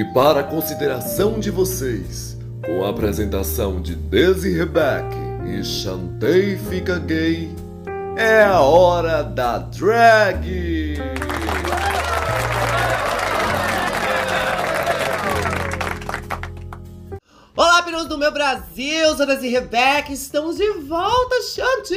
E para a consideração de vocês, com a apresentação de Desi Rebeck e Chantei Fica Gay, é a hora da drag! Pirões do meu Brasil, sou Desi Rebeca, estamos de volta, Xanti!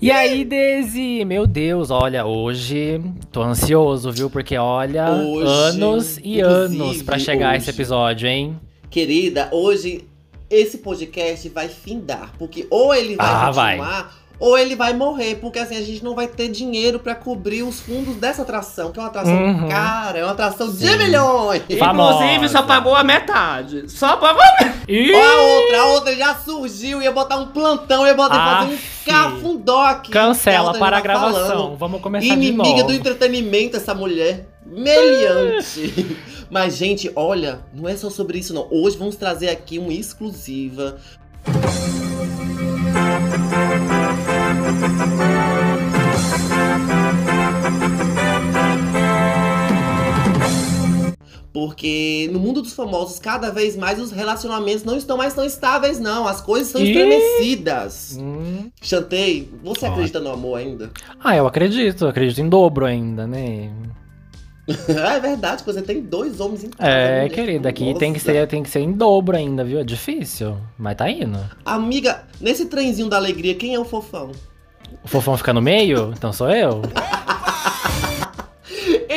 E aí, Desi? Meu Deus, olha, hoje tô ansioso, viu? Porque olha, Hoje, anos e anos pra chegar hoje. esse episódio, hein? Querida, hoje esse podcast vai findar, porque ou ele vai Ah, continuar, ou ele vai morrer, porque assim, a gente não vai ter dinheiro pra cobrir os fundos dessa atração, que é uma atração Uhum. cara, é uma atração de Sim. milhões! Famosa. Inclusive, só pagou a metade. Só pagou a metade. Ih! Ó a outra, a outra já surgiu, ia botar um plantão, ia botar fazer um Aff. cafundoque. Cancela para a tá gravação. falando. Vamos começar de Inimiga novo. do entretenimento, essa mulher. Meliante. Mas, gente, olha, não é só sobre isso, não. Hoje vamos trazer aqui uma exclusiva. Porque no mundo dos famosos, cada vez mais os relacionamentos não estão mais tão estáveis, não. As coisas são estremecidas. Hum. Chantei, você acredita no amor ainda? Ah, eu acredito, eu acredito em dobro ainda, né? é verdade, você tem dois homens em casa. É, mulher. querida, aqui Nossa. tem que, ser, tem que ser em dobro ainda, viu? É difícil, mas tá indo. Amiga, nesse trenzinho da alegria, quem é o fofão? O fofão fica no meio? Então sou eu?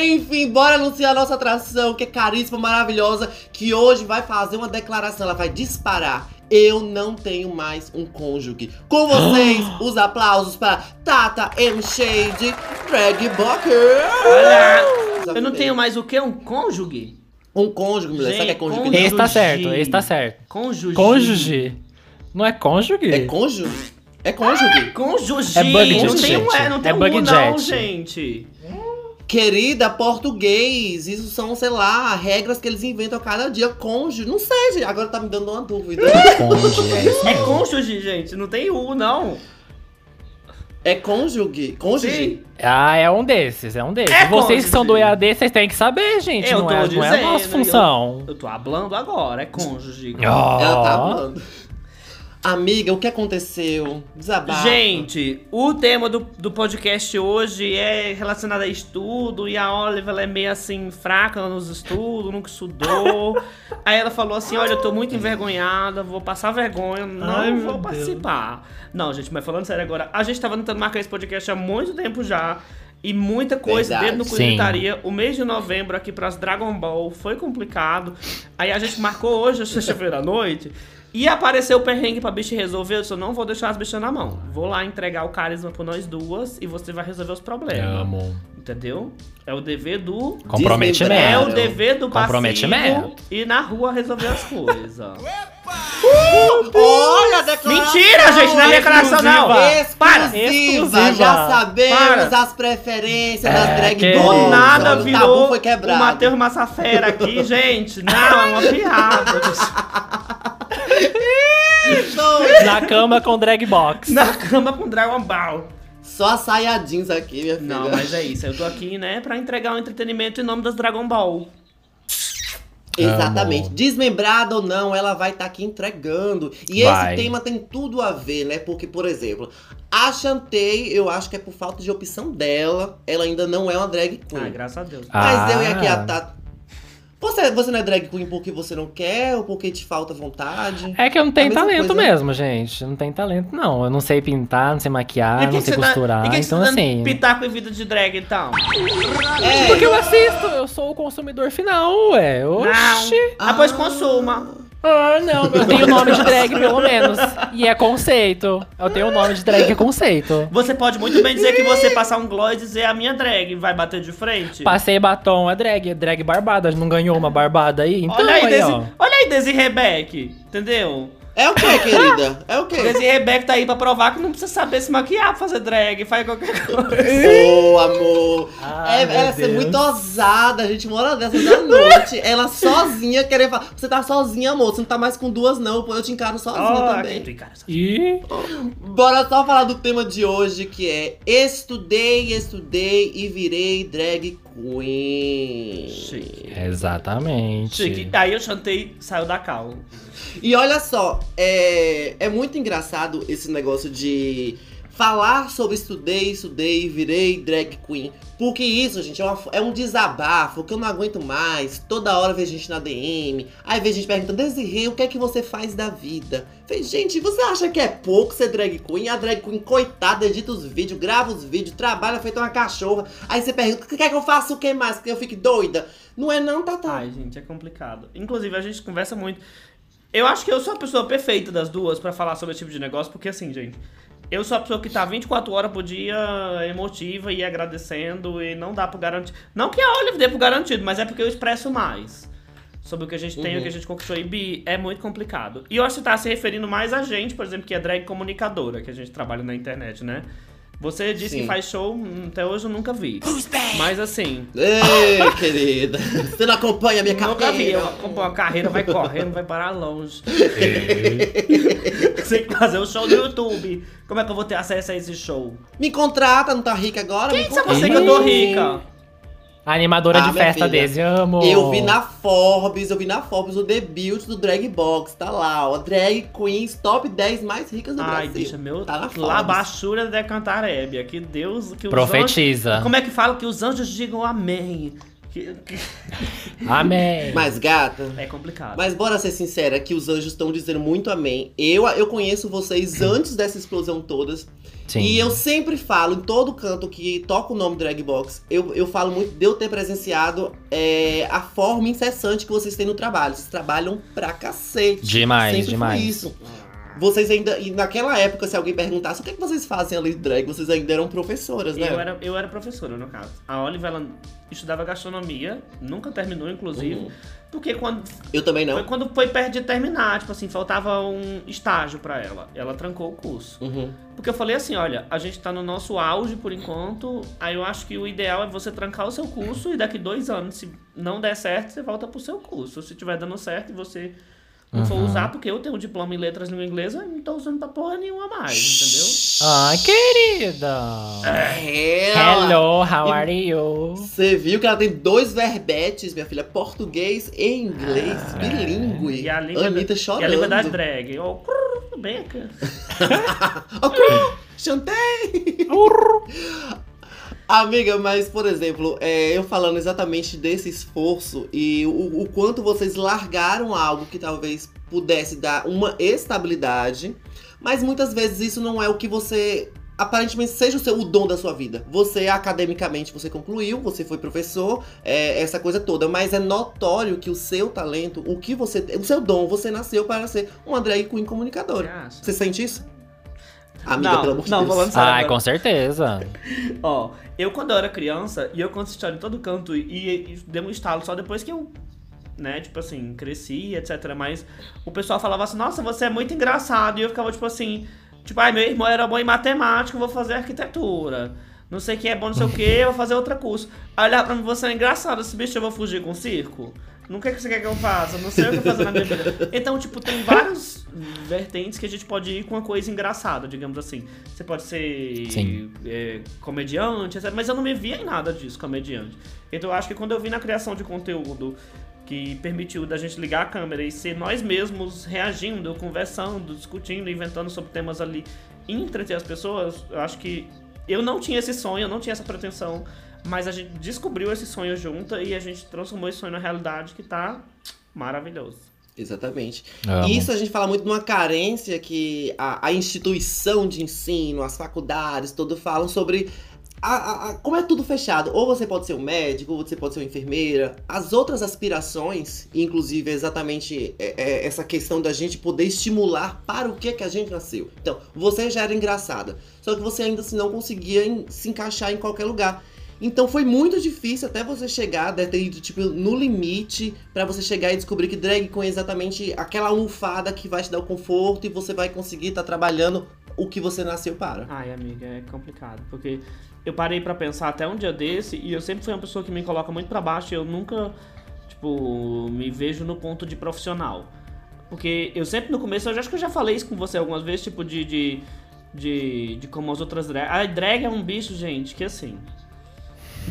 Enfim, bora anunciar a nossa atração, que é caríssima, maravilhosa, que hoje vai fazer uma declaração, ela vai disparar. Eu não tenho mais um cônjuge. Com vocês, os aplausos para Tata M. Shade, Drag Bucker. Olha, eu não tenho mais o quê? Um cônjuge? Um cônjuge, mulher. Sabe o que é cônjuge? cônjuge. Esse tá certo, esse tá certo. Cônjuge. Cônjuge? Não é cônjuge? É cônjuge? É cônjuge. Cônjuge. É bug não tem um, é, não tem É um bug não, jet. gente. Querida, português, isso são, sei lá, regras que eles inventam a cada dia. Cônjuge, não sei, gente. Agora tá me dando uma dúvida. Cônjuge, é isso É mesmo. cônjuge, gente. Não tem U, não. É cônjuge? Cônjuge? Sim. Ah, é um desses, é um desses. É vocês que são do cônjuge. EAD, vocês têm que saber, gente. Eu não, tô é, não é a nossa dizendo, função. Eu tô hablando agora, é cônjuge. Ó. Ela tá falando. Amiga, o que aconteceu? Desabafa. Gente, o tema do, do podcast hoje é relacionado a estudo e a Olive ela é meio assim fraca nos estudos, nunca estudou. Aí ela falou assim: Olha, eu tô muito envergonhada, vou passar vergonha, não Ai, vou Deus. participar. Não, gente, mas falando sério agora, a gente tava tentando marcar esse podcast há muito tempo já. E muita coisa Verdade. dentro do Sim. Comunitaria. O mês de novembro aqui pras Dragon Ball foi complicado. Aí a gente marcou hoje, sexta-feira à noite. E apareceu o perrengue pra bicha resolver. Eu disse, eu não vou deixar as bichas na mão. Vou lá entregar o carisma por nós duas e você vai resolver os problemas. Amo. Entendeu? É o dever do. Comprometimento. É o dever do Comprometimento. e na rua resolver as coisas. Olha a declaração! Mentira, gente, não é declaração, não. Exclusiva, Para. Exclusiva. já sabemos Para. as preferências É, das drag que- Do nada o tabu virou foi o quebrado. Matheus Massafera aqui, gente. Não, é uma piada. Na cama com drag box. Na cama com Dragon Ball. Só a saia jeans aqui, minha filha. Não, mas é isso. Eu tô aqui, né, pra entregar o entretenimento em nome das Dragon Ball. Exatamente. Amo. Desmembrada ou não, ela vai estar aqui entregando. E Vai. esse tema tem tudo a ver, né? Porque, por exemplo, a Chantei, eu acho que é por falta de opção dela. Ela ainda não é uma drag queen. Ai, graças a Deus. Mas eu e aqui a Ah. Tata. Você, você não é drag queen porque você não quer ou porque te falta vontade? É que eu não tenho É talento coisa. mesmo, gente. Não tem talento, não. Eu não sei pintar, não sei maquiar, que não que sei tá- costurar. e que que então, tá dando assim. Pitaco em vida de drag, então. É. Porque eu assisto, eu sou o consumidor final, ué. Oxi. Não. Ah, pois consuma. Ah, não, eu tenho nome de drag, pelo menos. E é conceito. Eu tenho o nome de drag que é conceito. Você pode muito bem dizer que você passar um gloss e dizer a minha drag vai bater de frente. Passei batom, é drag, é drag barbada. Não ganhou uma barbada aí? Então, olha aí, aí, Desi, ó. olha aí, Desi Rebeck. Entendeu? É o que, querida? É o quê? Desi Rebeck tá aí pra provar que não precisa saber se maquiar pra fazer drag, faz qualquer coisa. Ô, amor. Ai, é, ela é Deus. muito ousada, a gente mora dessa da noite. ela sozinha querer falar. Você tá sozinha, amor. Você não tá mais com duas, não. Pô, eu te encaro sozinha Ó, também. aqui, cara, só- Ih, Bora só falar do tema de hoje, que é Estudei, estudei e virei drag queen. Chique. Exatamente. Chique. Aí eu chantei, saiu da cal. E olha só, é, é muito engraçado esse negócio de falar sobre estudei, estudei, virei drag queen. Porque isso, gente, é, uma- é um desabafo que eu não aguento mais. Toda hora vê gente na DM. Aí vê gente perguntando, Desirê, o que é que você faz da vida? Falei, gente, você acha que é pouco ser drag queen? A drag queen, coitada, edita os vídeos, grava os vídeos, trabalha feito uma cachorra. Aí você pergunta, quer que eu faça o que mais? Que eu fique doida? Não é não, Tata? Ai, gente, é complicado. Inclusive, a gente conversa muito. Eu acho que eu sou a pessoa perfeita das duas pra falar sobre esse tipo de negócio, porque assim, gente, eu sou a pessoa que tá 24 horas por dia emotiva e agradecendo e não dá pro garantir. Não que a Olive dê pro garantido, mas é porque eu expresso mais sobre o que a gente tem, Uhum. o que a gente conquistou. E Bi, é muito complicado. E eu acho que tá se referindo mais a gente, por exemplo, que é drag comunicadora, que a gente trabalha na internet, né? Você disse Sim. que faz show, hum, até hoje eu nunca vi. Mas assim, Ei, querida, você não acompanha a minha Nunca vi. carreira. Eu acompanho a carreira, vai correndo, vai parar longe. Tem que fazer o show do YouTube. Como é que eu vou ter acesso a esse show? Me contrata, não tá rica agora? Quem disse a você que eu tô rica? Animadora Ah, de festa filha, desse, amo. Eu vi na Forbes, eu vi na Forbes o debut do Drag Box, tá lá, ó. Drag Queens top 10 mais ricas do Ai, Brasil. bicha, meu. Tá na Forbes. lá baixura de cantarébia. Que Deus. Que os Profetiza. anjos- como é que fala? Que os anjos digam amém. Que- que- Amém. Mas, gata, É complicado. mas bora ser sincera que os anjos estão dizendo muito amém. Eu, eu conheço vocês antes dessa explosão todas. Sim. E eu sempre falo, em todo canto que toca o nome Drag Box, eu, eu falo muito de eu ter presenciado é, a forma incessante que vocês têm no trabalho. Vocês trabalham pra cacete. Demais, Sempre foi demais. isso. Vocês ainda. E naquela época, se alguém perguntasse o que, é que vocês fazem ali de drag, vocês ainda eram professoras, né? Eu era, eu era professora, no caso. A Olive, ela estudava gastronomia, nunca terminou, inclusive. Uhum. Porque quando Eu também Foi não. quando foi perto de terminar, tipo assim, faltava um estágio pra ela. Ela trancou o curso. Uhum. Porque eu falei assim, olha, a gente tá no nosso auge por enquanto, aí eu acho que o ideal é você trancar o seu curso e daqui dois anos, se não der certo, você volta pro seu curso. Se tiver dando certo e você não Uhum. usar, porque eu tenho um diploma em letras língua inglesa, eu não tô usando pra porra nenhuma mais, Ai, querida. É, ela- Hello, how are you? Você viu que ela tem dois verbetes, minha filha, português e inglês, bilíngue. entendeu? E a língua, Anitta da, chorando. e a língua das drag. Ó, crrr, bem aqui. Ok, chantei! Amiga, mas por exemplo, é, eu falando exatamente desse esforço e o, o quanto vocês largaram algo que talvez pudesse dar uma estabilidade, mas muitas vezes isso não é o que você aparentemente seja o, seu, o dom da sua vida. Você academicamente você concluiu, você foi professor, é, essa coisa toda, mas é notório que o seu talento, o que você, o seu dom, você nasceu para ser uma drag queen acha? Você sente isso? Amiga, Não, pelo amor de não, Deus. falando sério Ai, agora. com certeza. Ó, eu quando eu era criança, e eu conto essa história em todo canto, e, e dei um estalo só depois que eu, né, tipo assim, cresci, etc. Mas o pessoal falava assim, nossa, você é muito engraçado. E eu ficava, tipo assim, tipo, ai, meu irmão era bom em matemática, eu vou fazer arquitetura. Não sei quem é bom, não sei o que, eu vou fazer outro curso. Aí olhar pra mim, você é engraçado, esse bicho eu vou fugir com circo? Não quer que você quer que eu faça? Não sei o que fazer na minha vida. Então, tipo, tem vários vertentes que a gente pode ir com uma coisa engraçada, digamos assim. Você pode ser é, comediante, etc. Mas eu não me via em nada disso, comediante. Então eu acho que quando eu vi na criação de conteúdo que permitiu da gente ligar a câmera e ser nós mesmos reagindo, conversando, discutindo, inventando sobre temas ali e entreter as pessoas, eu acho que eu não tinha esse sonho, eu não tinha essa pretensão, mas a gente descobriu esse sonho junto e a gente transformou esse sonho na realidade que tá maravilhoso. Exatamente. Amo. Isso a gente fala muito de uma carência que a, a instituição de ensino, as faculdades, tudo falam sobre a- a- a- como é tudo fechado. Ou você pode ser um médico, ou você pode ser uma enfermeira. As outras aspirações, inclusive é exatamente é, é, essa questão da gente poder estimular para o que, que a gente nasceu. Então, você já era engraçada, só que você ainda assim não conseguia em- se encaixar em qualquer lugar. Então foi muito difícil até você chegar, deve ter ido tipo no limite pra você chegar e descobrir que drag queen é exatamente aquela almofada que vai te dar o conforto e você vai conseguir estar trabalhando o que você nasceu para. Ai, amiga, é complicado, porque eu parei pra pensar até um dia desse e eu sempre fui uma pessoa que me coloca muito pra baixo e eu nunca, tipo, me vejo no ponto de profissional. Porque eu sempre no começo, eu acho que eu já falei isso com você algumas vezes, tipo, de. de, de, de como as outras drag. A drag é um bicho, gente, que assim.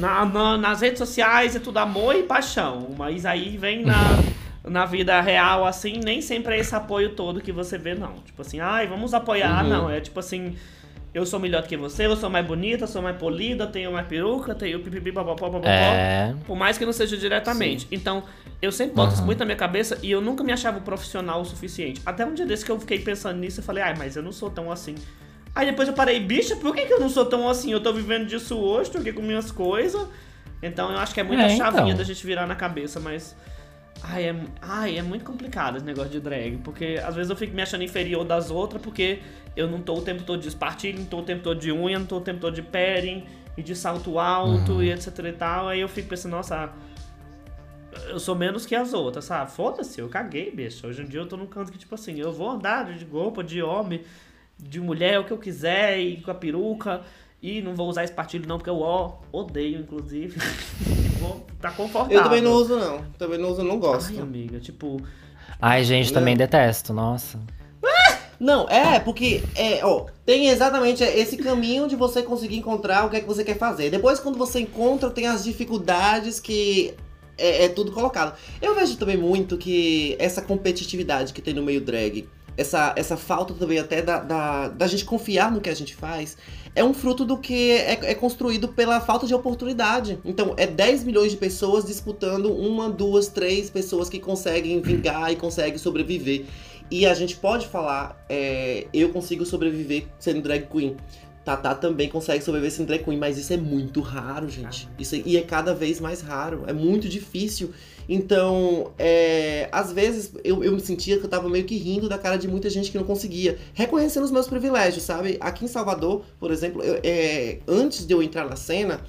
Na, na- nas redes sociais é tudo amor e paixão. Mas aí vem na, na vida real, assim, nem sempre é esse apoio todo que você vê, não. Tipo assim, ai, vamos apoiar, Uhum. não. É tipo assim. Eu sou melhor do que você, eu sou mais bonita, sou mais polida, tenho mais peruca, tenho pipipi, papapó, papapó. É. Por mais que não seja diretamente. Então, eu sempre boto isso Aham. muito na minha cabeça e eu nunca me achava profissional o suficiente. Até um dia desse que eu fiquei pensando nisso e falei, ai, mas eu não sou tão assim. Aí depois eu parei, bicha, por que, que eu não sou tão assim? Eu tô vivendo disso hoje, tô aqui com minhas coisas. Então eu acho que é muita É, chavinha então. da gente virar na cabeça, mas. Ai é, ai, é muito complicado esse negócio de drag. Porque às vezes eu fico me achando inferior das outras, porque eu não tô o tempo todo de espartilho, não tô o tempo todo de unha, não tô o tempo todo de padding e de salto alto Uhum. e etc e tal. Aí eu fico pensando, nossa, eu sou menos que as outras, sabe? Foda-se, eu caguei, bicho. Hoje em dia eu tô num canto que, tipo assim, eu vou andar de roupa, de homem, de mulher, o que eu quiser, e com a peruca. E não vou usar espartilho não, porque eu ó, odeio, inclusive. vou tá confortável. Eu também não uso, não. Também não uso, não gosto. Ai, amiga, tipo... Ai, gente, também Não. detesto, nossa. Não, é, porque é, ó, tem exatamente esse caminho de você conseguir encontrar o que é que você quer fazer. Depois, quando você encontra, tem as dificuldades que é, é tudo colocado. Eu vejo também muito que essa competitividade que tem no meio drag, essa, essa falta também até da, da, da gente confiar no que a gente faz, é um fruto do que é, é construído pela falta de oportunidade. Então, é 10 milhões de pessoas disputando uma, duas, três pessoas que conseguem vingar e conseguem sobreviver. E a gente pode falar, é, eu consigo sobreviver sendo drag queen. Tatá também consegue sobreviver sendo drag queen, mas isso é muito raro, gente. Isso é- e é cada vez mais raro, é muito difícil. Então, é, às vezes eu, eu me sentia que eu tava meio que rindo da cara de muita gente que não conseguia. Reconhecendo os meus privilégios, sabe? Aqui em Salvador, por exemplo, eu- é, antes de eu entrar na cena,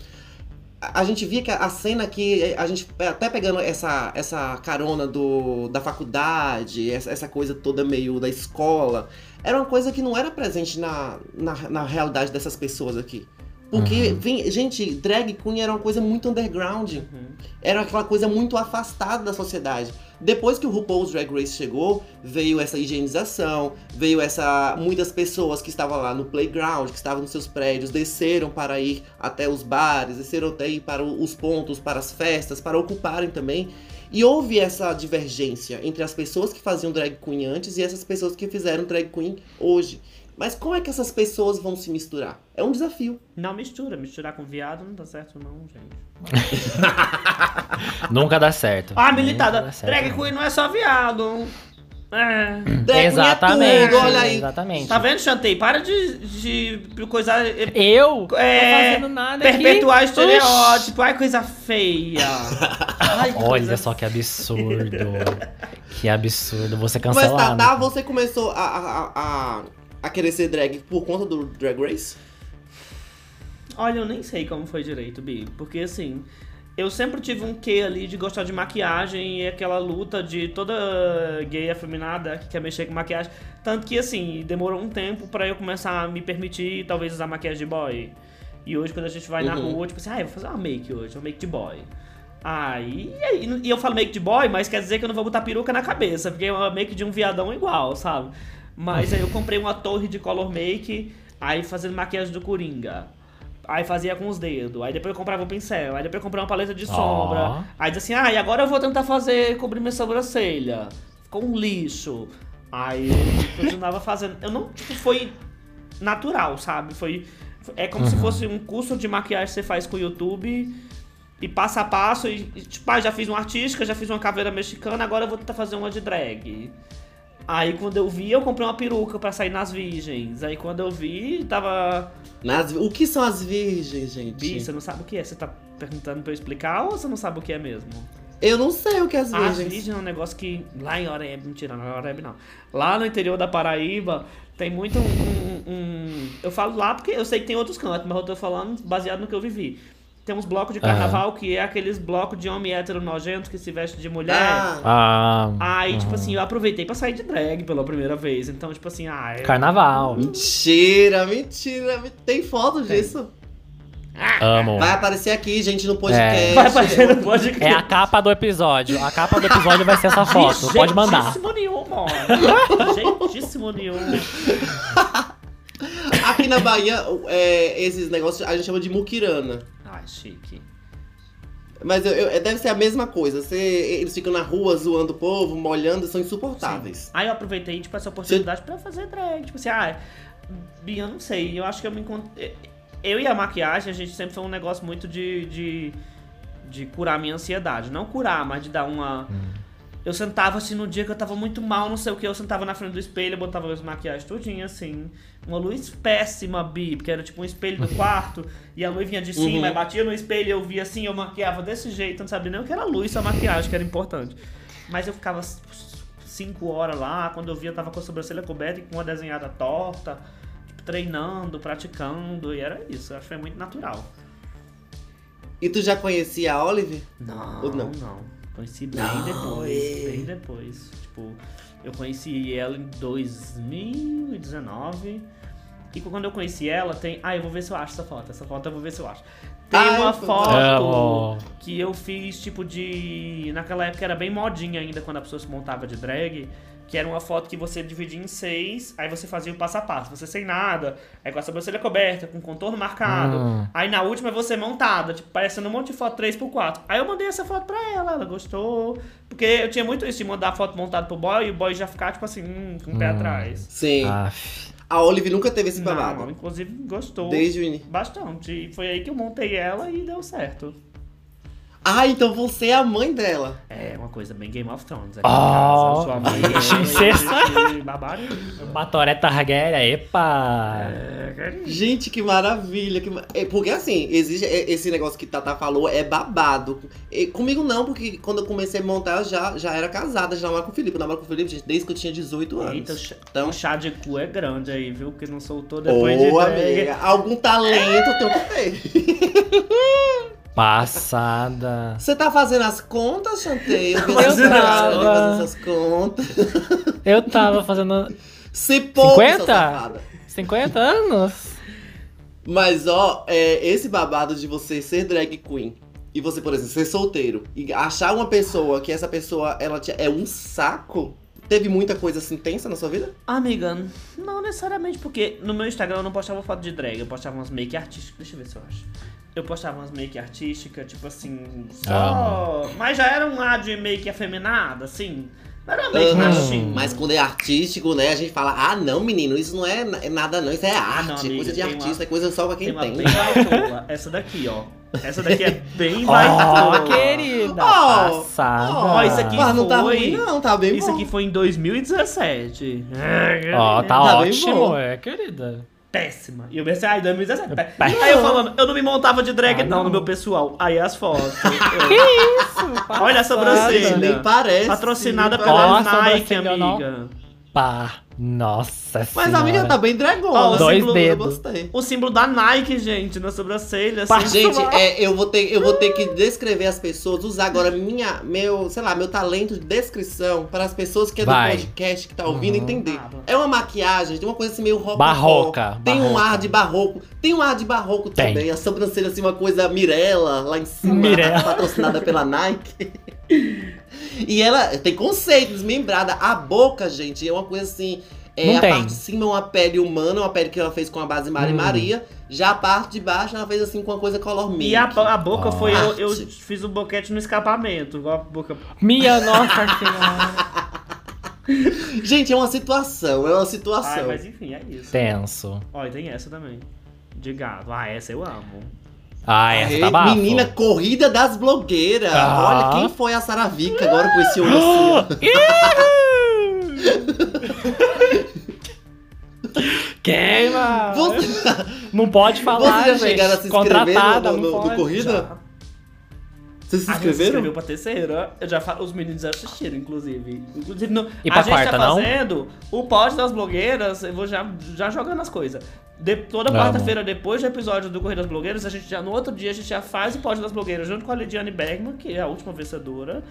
a gente via que a cena que a gente, até pegando essa, essa carona do, da faculdade, essa, essa coisa toda meio da escola, era uma coisa que não era presente na, na, na realidade dessas pessoas aqui. Porque, Uhum. vem- gente, drag queen era uma coisa muito underground. uhum. Era aquela coisa muito afastada da sociedade. Depois que o RuPaul's Drag Race chegou, veio essa higienização, veio essa. Muitas pessoas que estavam lá no playground, que estavam nos seus prédios, desceram para ir até os bares, desceram até ir para os pontos, para as festas, para ocuparem também. E houve essa divergência entre as pessoas que faziam drag queen antes e essas pessoas que fizeram drag queen hoje. Mas como é que essas pessoas vão se misturar? É um desafio. Não mistura, misturar com viado não dá certo não, gente. Nunca dá certo. Ah, militada, certo, drag não. queen não é só viado. É. Queen Exatamente. é tudo, olha aí. Exatamente. Tá vendo, Chantei? Para de, de coisa... Eu? É, Tô fazendo nada Perpetuar aqui. estereótipo, ai, coisa feia. Ai, que Olha coisa só que absurdo. que absurdo. Você Mas cancelado. Tatá, você começou a, a, a, a querer ser drag por conta do Drag Race? Olha, eu nem sei como foi direito, Bi. Porque assim, eu sempre tive um quê ali de gostar de maquiagem e aquela luta de toda gay afeminada que quer mexer com maquiagem. Tanto que assim, demorou um tempo pra eu começar a me permitir talvez usar maquiagem de boy. E hoje quando a gente vai na Uhum. rua, tipo assim, ah, eu vou fazer uma make hoje, uma make de boy. Aí, e, aí, e eu falo make de boy, mas quer dizer que eu não vou botar peruca na cabeça, porque é uma make de um viadão igual, sabe? Mas aí eu comprei uma torre de color make, aí fazendo maquiagem do Coringa. Aí fazia com os dedos, aí depois eu comprava o pincel, aí depois eu comprei uma paleta de sombra. Aí dizia assim, ah, e agora eu vou tentar fazer, cobrir minha sobrancelha. Ficou um lixo. Aí eu continuava fazendo. Eu não, tipo, foi natural, sabe? Foi. É como se Uhum. fosse um curso de maquiagem que você faz com o YouTube. E passo a passo, e, e, tipo, ah, já fiz uma artística, já fiz uma caveira mexicana, agora eu vou tentar fazer uma de drag. Aí quando eu vi, eu comprei uma peruca pra sair nas virgens. Aí quando eu vi, tava. Nas, o que são as virgens, gente? Bi, você não sabe o que é? Você tá perguntando pra eu explicar ou você não sabe o que é mesmo? Eu não sei o que é as As virgens. virgens é um negócio que lá em Oreb, mentira, não é Oreb não. Lá no interior da Paraíba tem muito um, um- um- Eu falo lá porque eu sei que tem outros cantos, mas eu tô falando baseado no que eu vivi. Tem uns blocos de carnaval que é aqueles blocos de homem hétero nojento que se veste de mulher. Ah, Ah, Aí, tipo uhum. assim, eu aproveitei pra sair de drag pela primeira vez. Então, tipo assim, ah, é... Carnaval. mentira, mentira. Tem foto disso? Amo. Vai aparecer aqui, gente, no podcast. É. vai aparecer no podcast. É a capa do episódio. A capa do episódio vai ser essa foto. De Pode mandar. Jeitíssimo nenhum, mano. Jeitíssimo nenhum. Aqui na Bahia, é, esses negócios a gente chama de muquirana. Chique. Mas eu- eu- deve ser a mesma coisa. Você, eles ficam na rua zoando o povo, molhando, são insuportáveis. Aí eu aproveitei, tipo, essa oportunidade pra fazer drag. Tipo assim, ah, Bia, eu não sei, eu acho que eu me encontrei. Eu e a maquiagem, a gente sempre foi um negócio muito de. de, de curar a minha ansiedade. Não curar, mas de dar uma. Eu sentava assim no dia que eu tava muito mal, não sei o que, eu sentava na frente do espelho, eu botava as maquiagens tudinho assim. Uma luz péssima, Bi, porque era tipo um espelho no quarto, e a luz vinha de cima, Uhum. batia no espelho, eu via assim, eu maquiava desse jeito, eu não sabia nem o que era luz, só maquiagem, que era importante. Mas eu ficava cinco horas lá, quando eu via, eu tava com a sobrancelha coberta e com uma desenhada torta, tipo, treinando, praticando, e era isso, eu acho que foi muito natural. E tu já conhecia a Olive? Não, Ou não. não? Conheci bem Não, depois, é. bem depois. Tipo, eu conheci ela em 2019. E quando eu conheci ela, tem. Ah, eu vou ver se eu acho essa foto. Essa foto eu vou ver se eu acho. Tem Ai, uma foto Amo. que eu fiz, tipo, de. Naquela época era bem modinha ainda quando a pessoa se montava de drag. Que era uma foto que você dividia em seis, aí você fazia o passo a passo. Você sem nada, aí com a sobrancelha coberta, com contorno marcado. Hum. Aí na última é você montada, tipo, parecendo um monte de foto 3x4. Aí eu mandei essa foto pra ela, ela gostou. Porque eu tinha muito isso de mandar foto montada pro boy e o boy já ficar, tipo assim, hum, com o pé Hum. atrás. Sim. Aff. A Olive nunca teve esse Não, babado. inclusive gostou Desde o início. bastante. E foi aí que eu montei ela e deu certo. Ah, então você é a mãe dela. É uma coisa bem Game of Thrones. Aqui Oh, em casa. Eu sou a mãe e babado. Batoré Targaryen, epa! É, carinho. Gente, que maravilha. Que... é, porque assim, existe é, esse negócio que Tata falou, é babado. E comigo não, porque quando eu comecei a montar, eu já, já era casada, já namorava com o Felipe. Eu namoro com o Felipe, gente, desde que eu tinha 18 anos. Eita, o chá- Então- o chá de cu é grande aí, viu? Que não soltou depois de Ô, drag. amiga, algum talento eu tenho que ter. Passada. Você tá fazendo as contas, Chantei? Eu você tava. fazendo essas contas. Eu tava fazendo Se pouco, 50? sua safada. 50 anos. Mas, ó, é, esse babado de você ser drag queen e você, por exemplo, ser solteiro e achar uma pessoa que essa pessoa ela te- é um saco. Teve muita coisa assim tensa na sua vida? Amiga, não necessariamente, porque no meu Instagram eu não postava foto de drag, eu postava umas make artísticas. Deixa eu ver se eu acho. Eu postava umas make artísticas, tipo assim, só. Mas já era um lado de make afeminada, assim. Não era uma make machinho. Mas quando é artístico, né, a gente fala, ah, não, menino, isso não é, é nada não, isso é arte, não, amiga, coisa de tem artista, uma- é coisa só pra Tem quem uma tem. bem baitola. Essa daqui, ó. Essa daqui é bem Ó, baitola. querida. Ó, Passada. ó, isso aqui Mas não tá foi- ruim não, tá bem Isso bom. aqui foi em 2017. Ó, tá, Tá bem ótimo, é, querida. Péssima. E eu pensei, ai, 2017. pé- Péssima. Aí eu falando, eu não me montava de drag, Ah, não, não. no meu pessoal. Aí as fotos. Que isso? Olha a sobrancelha. Nem parece. Patrocinada nem pela Ó, Nike, sobrancelha, não. amiga. Pá. Nossa Mas senhora. a amiga tá bem dragona. Ó, o dois símbolo, dedos. Eu gostei. O símbolo da Nike, gente, na sobrancelha. Assim. Gente, é, eu, vou ter, eu vou ter que descrever as pessoas, usar agora minha, meu, sei lá, meu talento de descrição para as pessoas que é do Vai. podcast, que tá ouvindo, Uhum. entender. Ah, É uma maquiagem, tem uma coisa assim meio rococó. Barroca, Tem um barroca. ar de barroco. Tem um ar de barroco Tem. também. A sobrancelha assim, uma coisa Mirella lá em cima, Mirella. patrocinada pela Nike. E ela tem conceito, desmembrada. A boca, gente, é uma coisa assim. É, Não a tem. parte de cima é uma pele humana, uma pele que ela fez com a base Mari Hum. Maria. Já a parte de baixo ela fez assim com uma coisa color milk. E a, a boca Ó. foi. Eu, eu fiz o boquete no escapamento. Igual a boca. Minha nossa senhora. Gente, é uma situação, é uma situação. Ai, mas enfim, é isso. Tenso. Ó, e tem essa também. De gado. Ah, essa eu amo. Ah, essa tá bafo. Menina, corrida das blogueiras. Ah. Olha quem foi a Saravica agora com esse olho assim. Queima! Você, Não pode falar, Vocês já gente. chegaram a se inscrever no- no- no pode. corrida? Já. Vocês se A gente se inscreveram? inscreveu pra terceira. Eu já fa... Os meninos já assistiram, inclusive. Inclusive, no... E a pra gente quarta, tá não? fazendo o pod das blogueiras. Eu vou já, já jogando as coisas. De... Toda quarta-feira, depois do episódio do Corrida das Blogueiras, a gente já, no outro dia, a gente já faz o pod das blogueiras junto com a Lidiane Bergman, que é a última vencedora.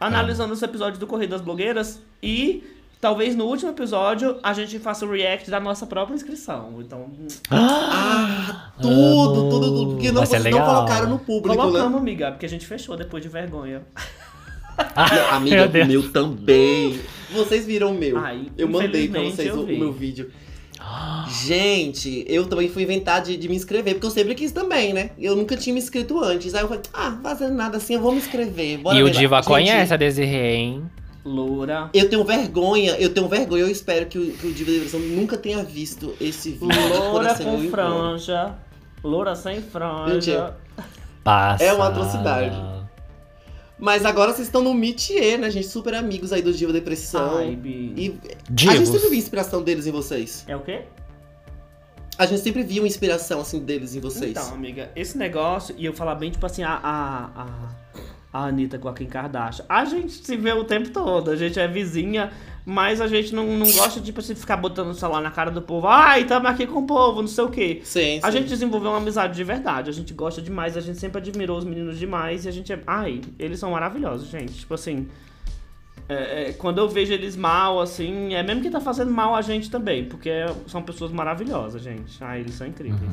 Analisando os episódios do Corrida das Blogueiras e. Talvez no último episódio a gente faça o react da nossa própria inscrição. Então, Ah, tudo, Amo. tudo, tudo. Porque não, Vai ser vocês não legal. colocaram no público, colocamos, né? amiga, porque a gente fechou depois de vergonha. Não, amiga, Meu meu também. Vocês viram o meu. Ai, eu mandei pra vocês o, o meu vídeo. Gente, eu também fui inventar de, de me inscrever, porque eu sempre quis também, né? Eu nunca tinha me inscrito antes. Aí eu falei, ah, fazendo nada assim, eu vou me inscrever. Bora e o ver lá. Diva Gente, conhece a Desirê, hein? Loura. Eu tenho vergonha, eu tenho vergonha, eu espero que o, que o Diva da Depressão nunca tenha visto esse vídeo. de Loura com franja. Loura sem franja. Mentira. Passa. É uma atrocidade. Mas agora vocês estão no métier, né, gente? Super amigos aí do Diva Depressão. Ai. E a Divos. gente sempre viu inspiração deles em vocês. É o quê? A gente sempre viu inspiração, assim, deles em vocês. Então, amiga, esse negócio, e eu falar bem, tipo assim, a, a, a, a Anitta com a Kim Kardashian. A gente se vê o tempo todo, a gente é vizinha, mas a gente não, não gosta de tipo, assim, ficar botando o celular na cara do povo. Ai, tamo aqui com o povo, não sei o quê. Sim, A sim. gente desenvolveu uma amizade de verdade, a gente gosta demais, a gente sempre admirou os meninos demais e a gente é. Ai, eles são maravilhosos, gente. Tipo assim. é, é, quando eu vejo eles mal, assim, é mesmo que tá fazendo mal a gente também, porque são pessoas maravilhosas, gente. Ai, eles são incríveis.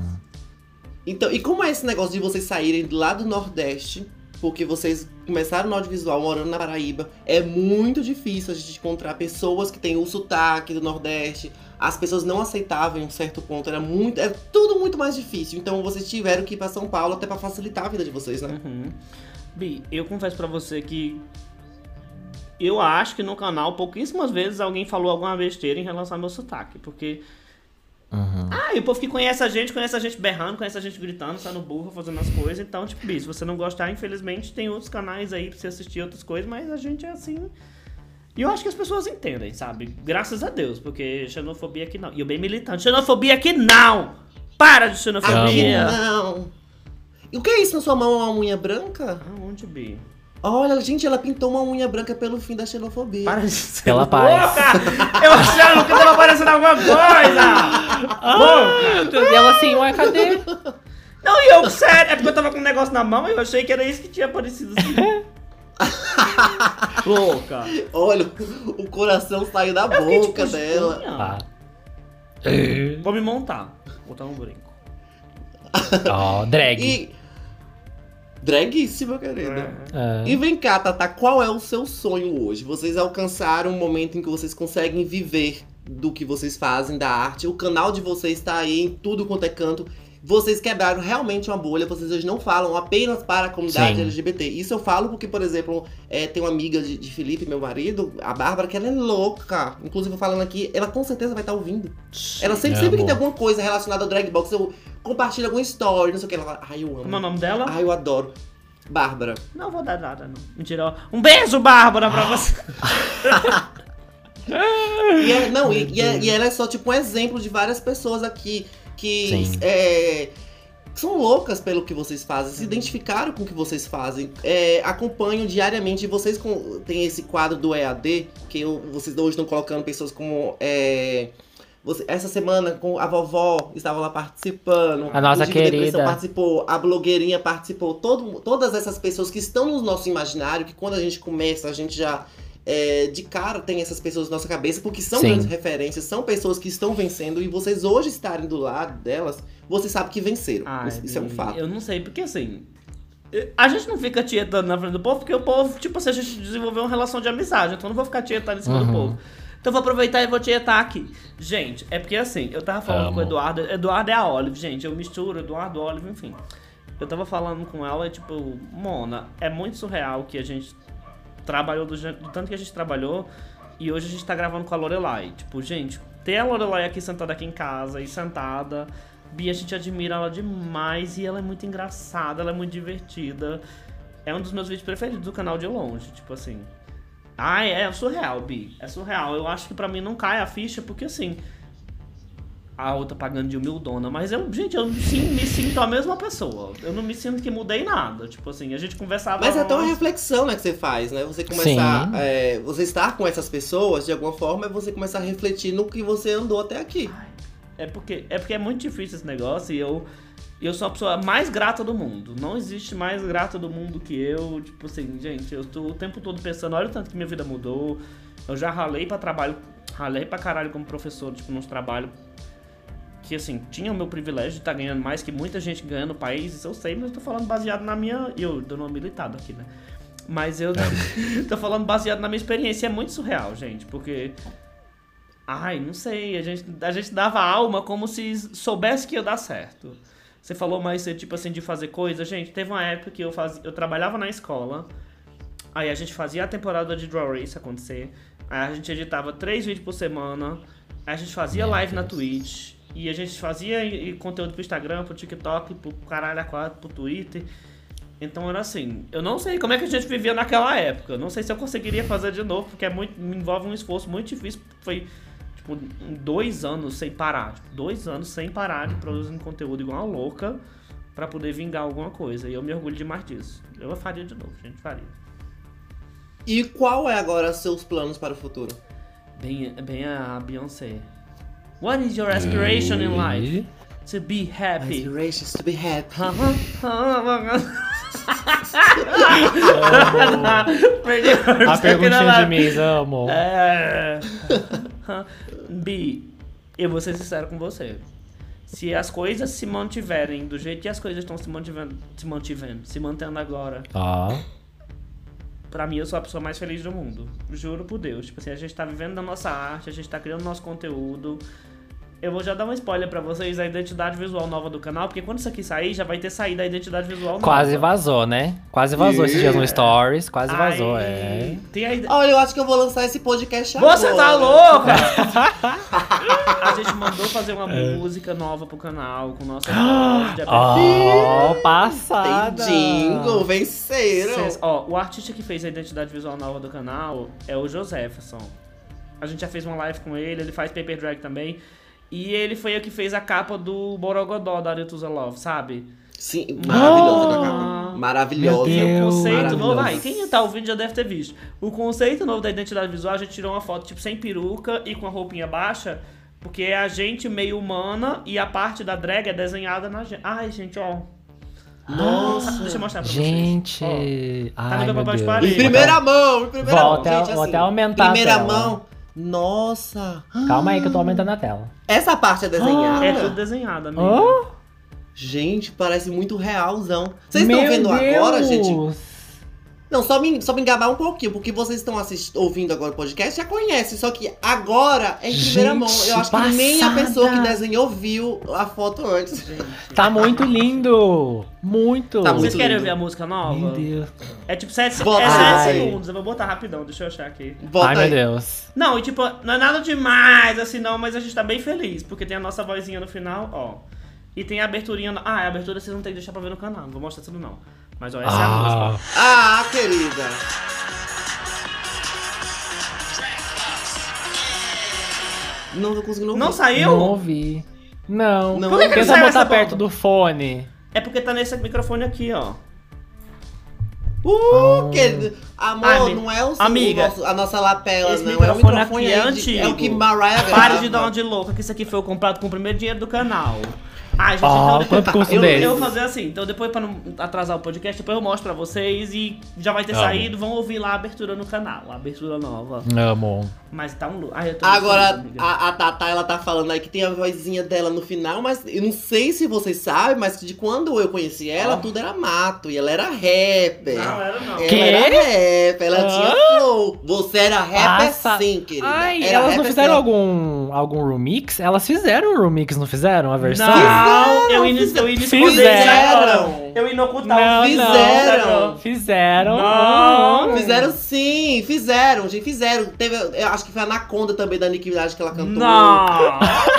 Então, e como é esse negócio de vocês saírem lá do Nordeste? Porque vocês começaram no audiovisual morando na Paraíba. É muito difícil a gente encontrar pessoas que têm o sotaque do Nordeste. As pessoas não aceitavam em um certo ponto. Era muito. É tudo muito mais difícil. Então vocês tiveram que ir pra São Paulo até pra facilitar a vida de vocês, né? Uhum. Bi, eu confesso pra você que eu acho que no canal pouquíssimas vezes alguém falou alguma besteira em relação ao meu sotaque, porque Uhum. ah, e o povo que conhece a gente, conhece a gente berrando, conhece a gente gritando, saindo burro, fazendo as coisas. Então, tipo, Bi, se você não gostar, infelizmente tem outros canais aí pra você assistir outras coisas, mas a gente é assim. E eu acho que as pessoas entendem, sabe? Graças a Deus, porque xenofobia aqui não. E eu bem militante. Xenofobia aqui não! Para de Aqui xenofobia! não. E o que é isso na sua mão? Uma unha branca? Aonde, Bi? Olha, gente, ela pintou uma unha branca pelo fim da xenofobia. Para de ser Pela louca! paz. Eu achando que tava aparecendo alguma coisa! Louca! E ela assim, ué, cadê? Não, e eu, sério, é porque eu tava com um negócio na mão e eu achei que era isso que tinha aparecido assim. Louca! Olha, o coração saiu da fiquei, boca tipo, dela. unha. Pá. Vou me montar. Botar um brinco. Ó, drag. E. Draguíssima, querida. É. E vem cá, Tata, qual é o seu sonho hoje? Vocês alcançaram um momento em que vocês conseguem viver do que vocês fazem, da arte. O canal de vocês está aí em tudo quanto é canto. Vocês quebraram realmente uma bolha, vocês hoje não falam apenas para a comunidade Sim. LGBT. Isso eu falo porque, por exemplo, é, tem uma amiga de, de Felipe, meu marido, a Bárbara, que ela é louca. Inclusive, falando aqui, ela com certeza vai estar ouvindo. Ela sempre, É, sempre que amor. tem alguma coisa relacionada ao drag box, eu compartilho alguma story, não sei o que. Ela fala, ai, eu amo. Como é o nome dela? Ai, eu adoro. Bárbara. Não vou dar nada, não. Mentira. Um beijo, Bárbara, pra você. E, é- não, e, e é- e ela é só tipo um exemplo de várias pessoas aqui que é, são loucas pelo que vocês fazem, se identificaram com o que vocês fazem, é, acompanham diariamente. E vocês com, tem esse quadro do EAD, que eu- vocês hoje estão colocando pessoas como. é, você- essa semana com a vovó estava lá participando. A nossa querida. participou, a blogueirinha participou. Todo, todas essas pessoas que estão no nosso imaginário, que quando a gente começa, a gente já é, de cara tem essas pessoas na nossa cabeça, porque são Sim. grandes referências, são pessoas que estão vencendo e vocês hoje estarem do lado delas, vocês sabem que venceram. Ai, isso, isso é um fato. Eu não sei, porque assim. A gente não fica tietando na frente do povo, porque o povo, tipo assim, a gente desenvolveu uma relação de amizade, então eu não vou ficar tietando em cima do Uhum. povo. Então eu vou aproveitar e vou tietar aqui. Gente, é porque assim, eu tava falando Amo. com o Eduardo. Eduardo é a Olive, gente. Eu misturo Eduardo, Olive, enfim. Eu tava falando com ela, e, tipo, Mona, é muito surreal que a gente trabalhou do, do tanto que a gente trabalhou e hoje a gente tá gravando com a Lorelai. Tipo, gente, ter a Lorelai aqui sentada aqui em casa e sentada. Bia, a gente admira ela demais e ela é muito engraçada, ela é muito divertida. É um dos meus vídeos preferidos do canal de longe, tipo assim. Ai, é surreal, Bi. É surreal. Eu acho que pra mim não cai a ficha, porque assim. A outra pagando de humildona. Mas eu, gente, eu sim, me sinto a mesma pessoa. Eu não me sinto que mudei nada. Tipo assim, a gente conversava. Mas é até uma reflexão, né, que você faz, né? Você começar. É, você estar com essas pessoas, de alguma forma, é você começar a refletir no que você andou até aqui. É porque, é porque é muito difícil esse negócio e eu, eu sou a pessoa mais grata do mundo. Não existe mais grata do mundo que eu. Tipo assim, gente, eu tô o tempo todo pensando, olha o tanto que minha vida mudou. Eu já ralei pra trabalho, ralei pra caralho como professor, tipo, nos trabalhos. Que assim, tinha o meu privilégio de estar ganhando mais que muita gente ganha no país, isso eu sei, mas eu tô falando baseado na minha. Eu dou uma militada aqui, né? Mas eu tô falando baseado na minha experiência. É muito surreal, gente, porque Ai, não sei. A gente, a gente dava alma como se soubesse que ia dar certo. Você falou mais tipo assim, de fazer coisa. Gente, teve uma época que eu, fazia, eu trabalhava na escola. Aí a gente fazia a temporada de Draw Race acontecer. Aí a gente editava três vídeos por semana. Aí a gente fazia live na. Twitch. E a gente fazia e- e conteúdo pro Instagram, pro TikTok, pro caralho a quatro, pro Twitter. Então era assim, eu não sei como é que a gente vivia naquela época. Não sei se eu conseguiria fazer de novo, porque é muito, me envolve um esforço muito difícil. Foi tipo dois anos sem parar. Tipo, dois anos sem parar de produzir conteúdo igual uma louca pra poder vingar alguma coisa. E eu me orgulho demais disso. Eu faria de novo, gente, faria. E qual é agora seus planos para o futuro? Bem, bem a Beyoncé. What is your aspiration in life? To be happy. Aspirations to be happy. Perdi a A perguntinha de mês, amo. É. Bi, eu vou ser sincero com você. Se as coisas se mantiverem do jeito que as coisas estão se mantivendo, se mantivendo, se mantendo agora, Tá. pra mim eu sou a pessoa mais feliz do mundo. Juro por Deus. Tipo assim, a gente tá vivendo da nossa arte, a gente tá criando nosso conteúdo. Eu vou já dar um spoiler pra vocês da identidade visual nova do canal, porque quando isso aqui sair, já vai ter saído a identidade visual nova. Quase vazou, né? Quase vazou esses dias no Stories. Quase vazou, Aí, é. Tem a Olha, eu acho que eu vou lançar esse podcast agora. Você tá louca? a gente mandou fazer uma música nova pro canal, com nossa de. Oh, passada. Jingle, venceram. Cês- Ó, o artista que fez a identidade visual nova do canal é o Josefson. A gente já fez uma live com ele, ele faz Paper Drag também. E ele foi o que fez a capa do Borogodó da Arituza Love, sabe? Sim, maravilhosa da Ah. capa. Maravilhosa. Meu E o conceito maravilhoso. novo, aí, quem tá ouvindo já deve ter visto. O conceito novo da identidade visual, a gente tirou uma foto tipo sem peruca e com a roupinha baixa, porque é a gente meio humana e a parte da drag é desenhada na gente. Ai, gente, ó. Nossa. Deixa eu mostrar pra Gente. vocês. Ó, Ai, no meu meu papel de Deus. parede. Em primeira mão, em primeira Vou mão. até- gente, vou assim, até aumentar Primeira mão. Nossa. Calma aí que eu tô aumentando a tela. Essa parte é desenhada? É tudo desenhado, amigo. Oh, Gente, parece muito realzão. Vocês estão vendo Deus. agora, gente? Não, só me, só me engabar um pouquinho, porque vocês estão assist- ouvindo agora o podcast, já conhecem, só que agora é em primeira Gente, mão. Eu acho que nem a passada. pessoa que desenhou viu a foto antes. Tá muito lindo. Muito. Tá Vocês muito querem lindo. ouvir a música nova? Meu Deus. É tipo 7 Bota é sete aí. segundos. Eu vou botar rapidão, deixa eu achar aqui. Bota Ai, aí. meu Deus. Não, e tipo, não é nada demais assim não, mas a gente tá bem feliz, porque tem a nossa vozinha no final, ó. E tem a aberturinha. no- Ah, a abertura vocês não tem que deixar pra ver no canal, não vou mostrar tudo não. Mas ó, essa é a Ah, música. Ah, querida. Não tô conseguindo ouvir. Não saiu? não ouvi. Não. Não Por que que não Tenta botar essa perto do fone. É porque tá nesse microfone aqui, ó. Uh, querido. Amor, Ami- não é o, amiga, nosso- a nossa lapela, esse não. microfone é o microfone aqui é antigo. É o que Mariah grava. Pare de dar uma de louca, que isso aqui foi comprado com o primeiro dinheiro do canal. Ai, gente, Ah, então quanto custa eu, eu vou fazer assim, então depois pra não atrasar o podcast, depois eu mostro pra vocês e já vai ter Amo. saído, vão ouvir lá a abertura no canal, a abertura nova. Amo. Mas tá um eu tô Agora, a, a Tatá, ela tá falando aí que tem a vozinha dela no final, mas eu não sei se vocês sabem, mas de quando eu conheci ela, Ah. tudo era mato. E ela era rapper. Não, era não. Ela Quê? era rapper, ela Ah? tinha flow. Você era rapper Passa- sim, querida. Ai, era elas não fizeram sim. algum, algum remix? Elas fizeram um remix, não fizeram? A versão? Não, eu ia eu esconder isso Fizeram. agora. Eu ia ocultar Não, o Fizeram. Fizeram. Não. Fizeram sim, fizeram, gente, fizeram. Teve, eu acho que foi a Anaconda também da Nicki Minaj que ela cantou. Não.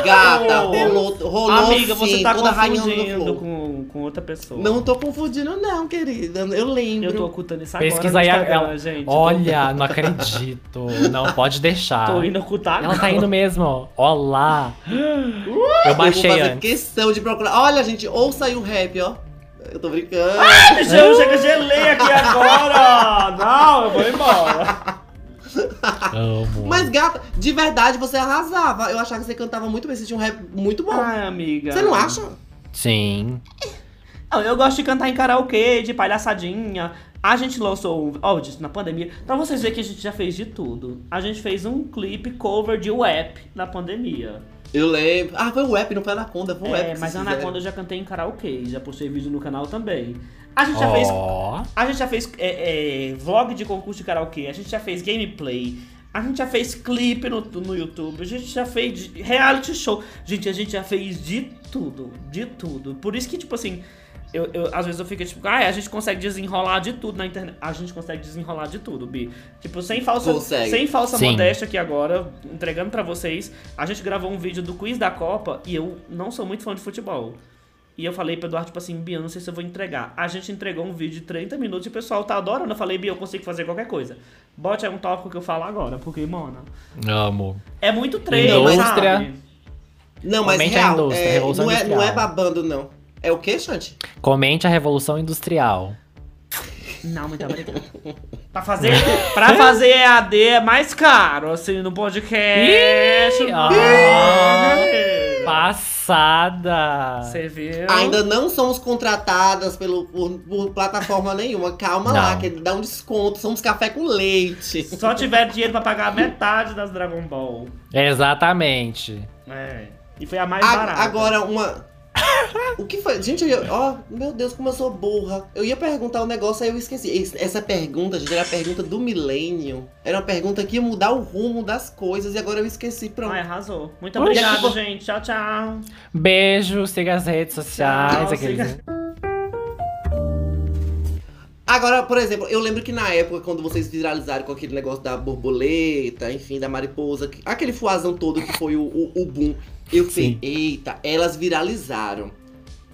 Gata, rolou, rolou Amiga, sim, você tá toda confundindo com, com outra pessoa. Não tô confundindo não, querida. Eu lembro. Eu tô ocultando isso agora Pesquisa aí. Ela... gente. Olha, não acredito. Não, pode deixar. Tô indo ocultar Ela tá indo mesmo. Ó lá. Eu Eu baixei vou fazer antes. questão de procurar. Olha, gente, ouça aí o rap, ó. Eu tô brincando. Bicho, eu chega, gelei aqui agora! Não, eu vou embora. Amo. Mas, gata, de verdade você arrasava. Eu achava que você cantava muito bem, você tinha um rap muito bom. Ai, amiga. Você não acha? Sim. Não, eu gosto de cantar em karaokê, de palhaçadinha. A gente lançou, um- ó, disso na pandemia, pra vocês verem que a gente já fez de tudo. A gente fez um clipe cover de WAP na pandemia. Eu lembro. Ah, foi o app, não foi a Anaconda, foi o app. É, que mas a vocês Anaconda eu já cantei em karaokê, já postei vídeo no canal também. A gente já fez Ó. A gente já fez é, é, vlog de concurso de karaokê, a gente já fez gameplay, A gente já fez clipe no, no YouTube, a gente já fez reality show. Gente, a gente já fez de tudo, de tudo. Por isso que, tipo assim, eu, eu- às vezes eu fico tipo, ah, a gente consegue desenrolar de tudo na internet. A gente consegue desenrolar de tudo, Bi. Tipo, sem falsa, Consegue. sem falsa Sim. modéstia aqui agora, entregando pra vocês. A gente gravou um vídeo do quiz da Copa e eu não sou muito fã de futebol. E eu falei pro Eduardo, tipo assim, Bia, eu não sei se eu vou entregar. A gente entregou um vídeo de 30 minutos e o pessoal tá adorando. Eu falei, Bia, eu consigo fazer qualquer coisa. Bote aí um tópico que eu falo agora, porque, mano, Amo. é muito treino, Indústria. sabe? Não, mas Comente a real, indústria, é, Revolução não, é, não é Industrial. babando, não. É o quê, Xante? Comente a Revolução Industrial. Não, muito obrigado. pra fazer, pra fazer EAD é mais caro, assim, no podcast. Ih, ah. Passada. Você viu? Ainda não somos contratadas pelo, por, por plataforma nenhuma. Calma lá, Não. que ele dá um desconto. Somos café com leite. Só tiver dinheiro pra pagar metade das Dragon Ball. Exatamente. É. E foi a mais A- barata. agora, uma. O que foi? Gente, eu ia. Ó, meu Deus, como eu sou burra. Eu ia perguntar um negócio, aí eu esqueci. Essa pergunta, gente, era a pergunta do milênio. Era uma pergunta que ia mudar o rumo das coisas e agora eu esqueci. Pronto. Ai, arrasou. Muito obrigado, gente. Tchau, tchau. Beijo, siga as redes sociais. Tchau, aqueles- siga- Agora, por exemplo, eu lembro que na época, quando vocês viralizaram com aquele negócio da borboleta, enfim, da mariposa, que- aquele fuazão todo que foi o, o, o boom, eu falei, eita, elas viralizaram.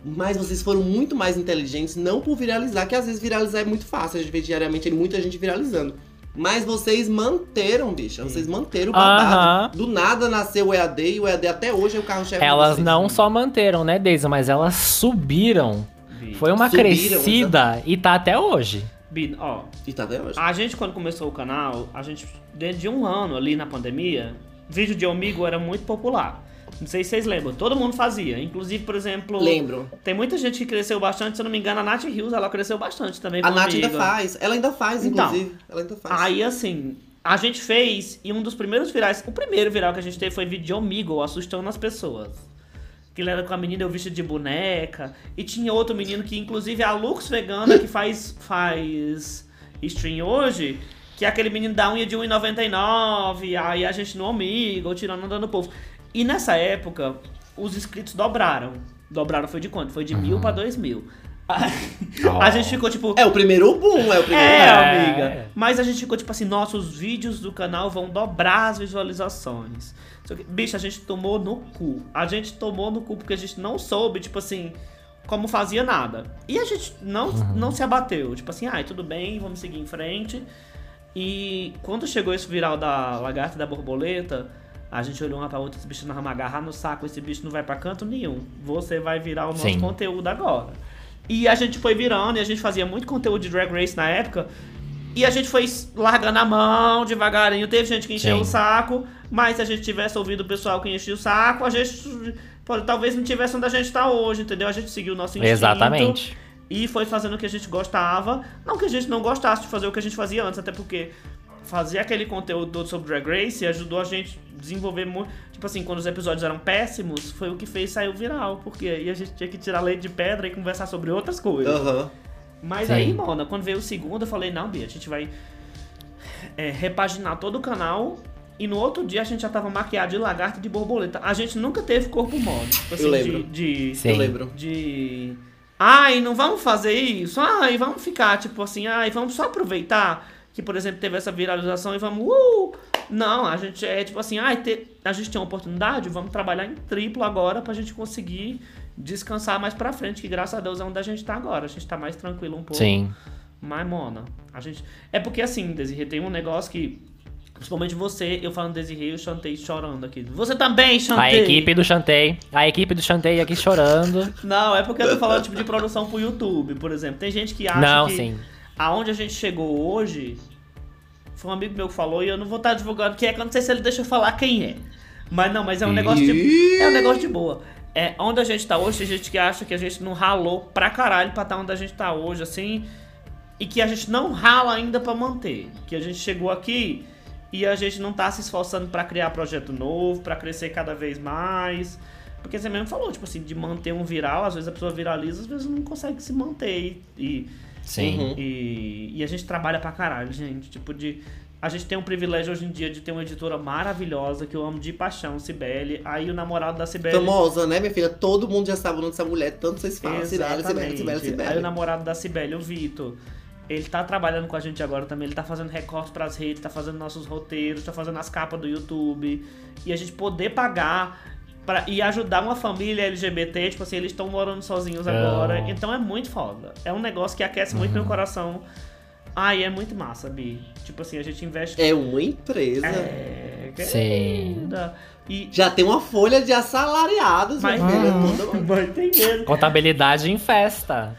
Mas vocês foram muito mais inteligentes, não por viralizar, que às vezes viralizar é muito fácil, a gente vê diariamente muita gente viralizando. Mas vocês manteram, bicha, vocês manteram o babado. Aham. Do nada nasceu o EAD e o EAD até hoje é o carro-chefe de Elas vocês. não só manteram, né, Deise, mas elas subiram. Foi uma Subiram, crescida e tá até hoje. Bi, ó, E tá até hoje. a gente quando começou o canal, a gente, dentro de um ano ali na pandemia, vídeo de Omigo era muito popular. Não sei se vocês lembram, todo mundo fazia. Inclusive, por exemplo, Lembro. tem muita gente que cresceu bastante, se eu não me engano, a Nath Rios, ela cresceu bastante também A Nath ainda faz. Ela ainda faz, Então, inclusive. ela ainda faz. Aí, assim, a gente fez, e um dos primeiros virais, o primeiro viral que a gente teve foi vídeo de Omigo, assustando as pessoas. Que ele era com a menina eu vestida de boneca. E tinha outro menino que, inclusive, é a Lux Vegana, que faz, faz stream hoje. Que é aquele menino da unha de 1,99. Aí a gente no Omigo, tirando andando o povo. E nessa época, os inscritos dobraram. Dobraram foi de quanto? Foi de mil pra dois mil. A gente ficou tipo. É o primeiro boom, é o primeiro É, É. amiga. Mas a gente ficou tipo assim, nossa, os vídeos do canal vão dobrar as visualizações. Só que, bicho, a gente tomou no cu. A gente tomou no cu porque a gente não soube, tipo assim, como fazia nada. E a gente não, não se abateu. Tipo assim, ai, tudo bem, vamos seguir em frente. E quando chegou esse viral da lagarta e da borboleta, a gente olhou uma pra outra, esse bicho não vai agarrar no saco, esse bicho não vai pra canto nenhum. Você vai virar o nosso Sim. conteúdo agora. E a gente foi virando e a gente fazia muito conteúdo de Drag Race na época. E a gente foi largando a mão devagarinho. Teve gente que encheu Sim. o saco, mas se a gente tivesse ouvido o pessoal que enchia o saco, a gente pô, talvez não tivesse onde a gente tá hoje, entendeu? A gente seguiu o nosso instinto. Exatamente. E foi fazendo o que a gente gostava. Não que a gente não gostasse de fazer o que a gente fazia antes, até porque fazer aquele conteúdo todo sobre Drag Race ajudou a gente a desenvolver muito. Tipo assim, quando os episódios eram péssimos, foi o que fez sair o viral. Porque aí a gente tinha que tirar leite de pedra e conversar sobre outras coisas. Aham. Mas Sim. aí, mano, quando veio o segundo, eu falei, não, Bia, a gente vai é, repaginar todo o canal. E no outro dia a gente já tava maquiado de lagarto e de borboleta. A gente nunca teve corpo mole. Tipo assim, Eu lembro. de- de Sim. Eu lembro. de ai, não vamos fazer isso, ai, vamos ficar tipo assim, ai, vamos só aproveitar que, por exemplo, teve essa viralização e vamos, uh! Não, a gente é tipo assim, te- a gente tem uma oportunidade, vamos trabalhar em triplo agora pra gente conseguir descansar mais pra frente, que graças a Deus é onde a gente tá agora, a gente tá mais tranquilo um pouco. Sim. Mas, Mona, a gente. É porque assim, Desirê, tem um negócio que. Principalmente você, eu falando Desirê, eu chantei chorando aqui. Você também, A chantei! equipe do Chantei. A equipe do Chantei aqui chorando. Não, é porque eu tô falando tipo de produção pro YouTube, por exemplo. Tem gente que acha Não, que sim. Aonde a gente chegou hoje. Foi um amigo meu que falou e eu não vou estar divulgando quem é, que eu não sei se ele deixa eu falar quem é. Mas não, mas é um negócio de. É um negócio de boa. É onde a gente tá hoje, tem gente que acha que a gente não ralou pra caralho pra estar onde a gente tá hoje, assim. E que a gente não rala ainda pra manter. Que a gente chegou aqui e a gente não tá se esforçando pra criar projeto novo, pra crescer cada vez mais. Porque você mesmo falou, tipo assim, de manter um viral, às vezes a pessoa viraliza, às vezes não consegue se manter. E, Sim. Uhum. e, e a gente trabalha pra caralho, gente. Tipo, de A gente tem um privilégio hoje em dia de ter uma editora maravilhosa que eu amo de paixão, Cibele. Aí o namorado da Cibele. Famosa, né, minha filha? Todo mundo já sabe o nome dessa mulher, tanto vocês falam. Cibele, Cibele. Cibele, Cibele. Aí o namorado da Cibele, o Vitor, ele tá trabalhando com a gente agora também. Ele tá fazendo recortes pras redes, tá fazendo nossos roteiros, tá fazendo as capas do YouTube. E a gente poder pagar pra, e ajudar uma família LGBT, tipo assim, eles estão morando sozinhos É. agora. Então é muito foda. É um negócio que aquece muito meu coração. Ai, é muito massa, Bi. Tipo assim, a gente investe. É uma empresa. É, que Sim. E. Já tem uma folha de assalariados, Mas. Uhum. Toda... Mas tem mesmo. Contabilidade em festa.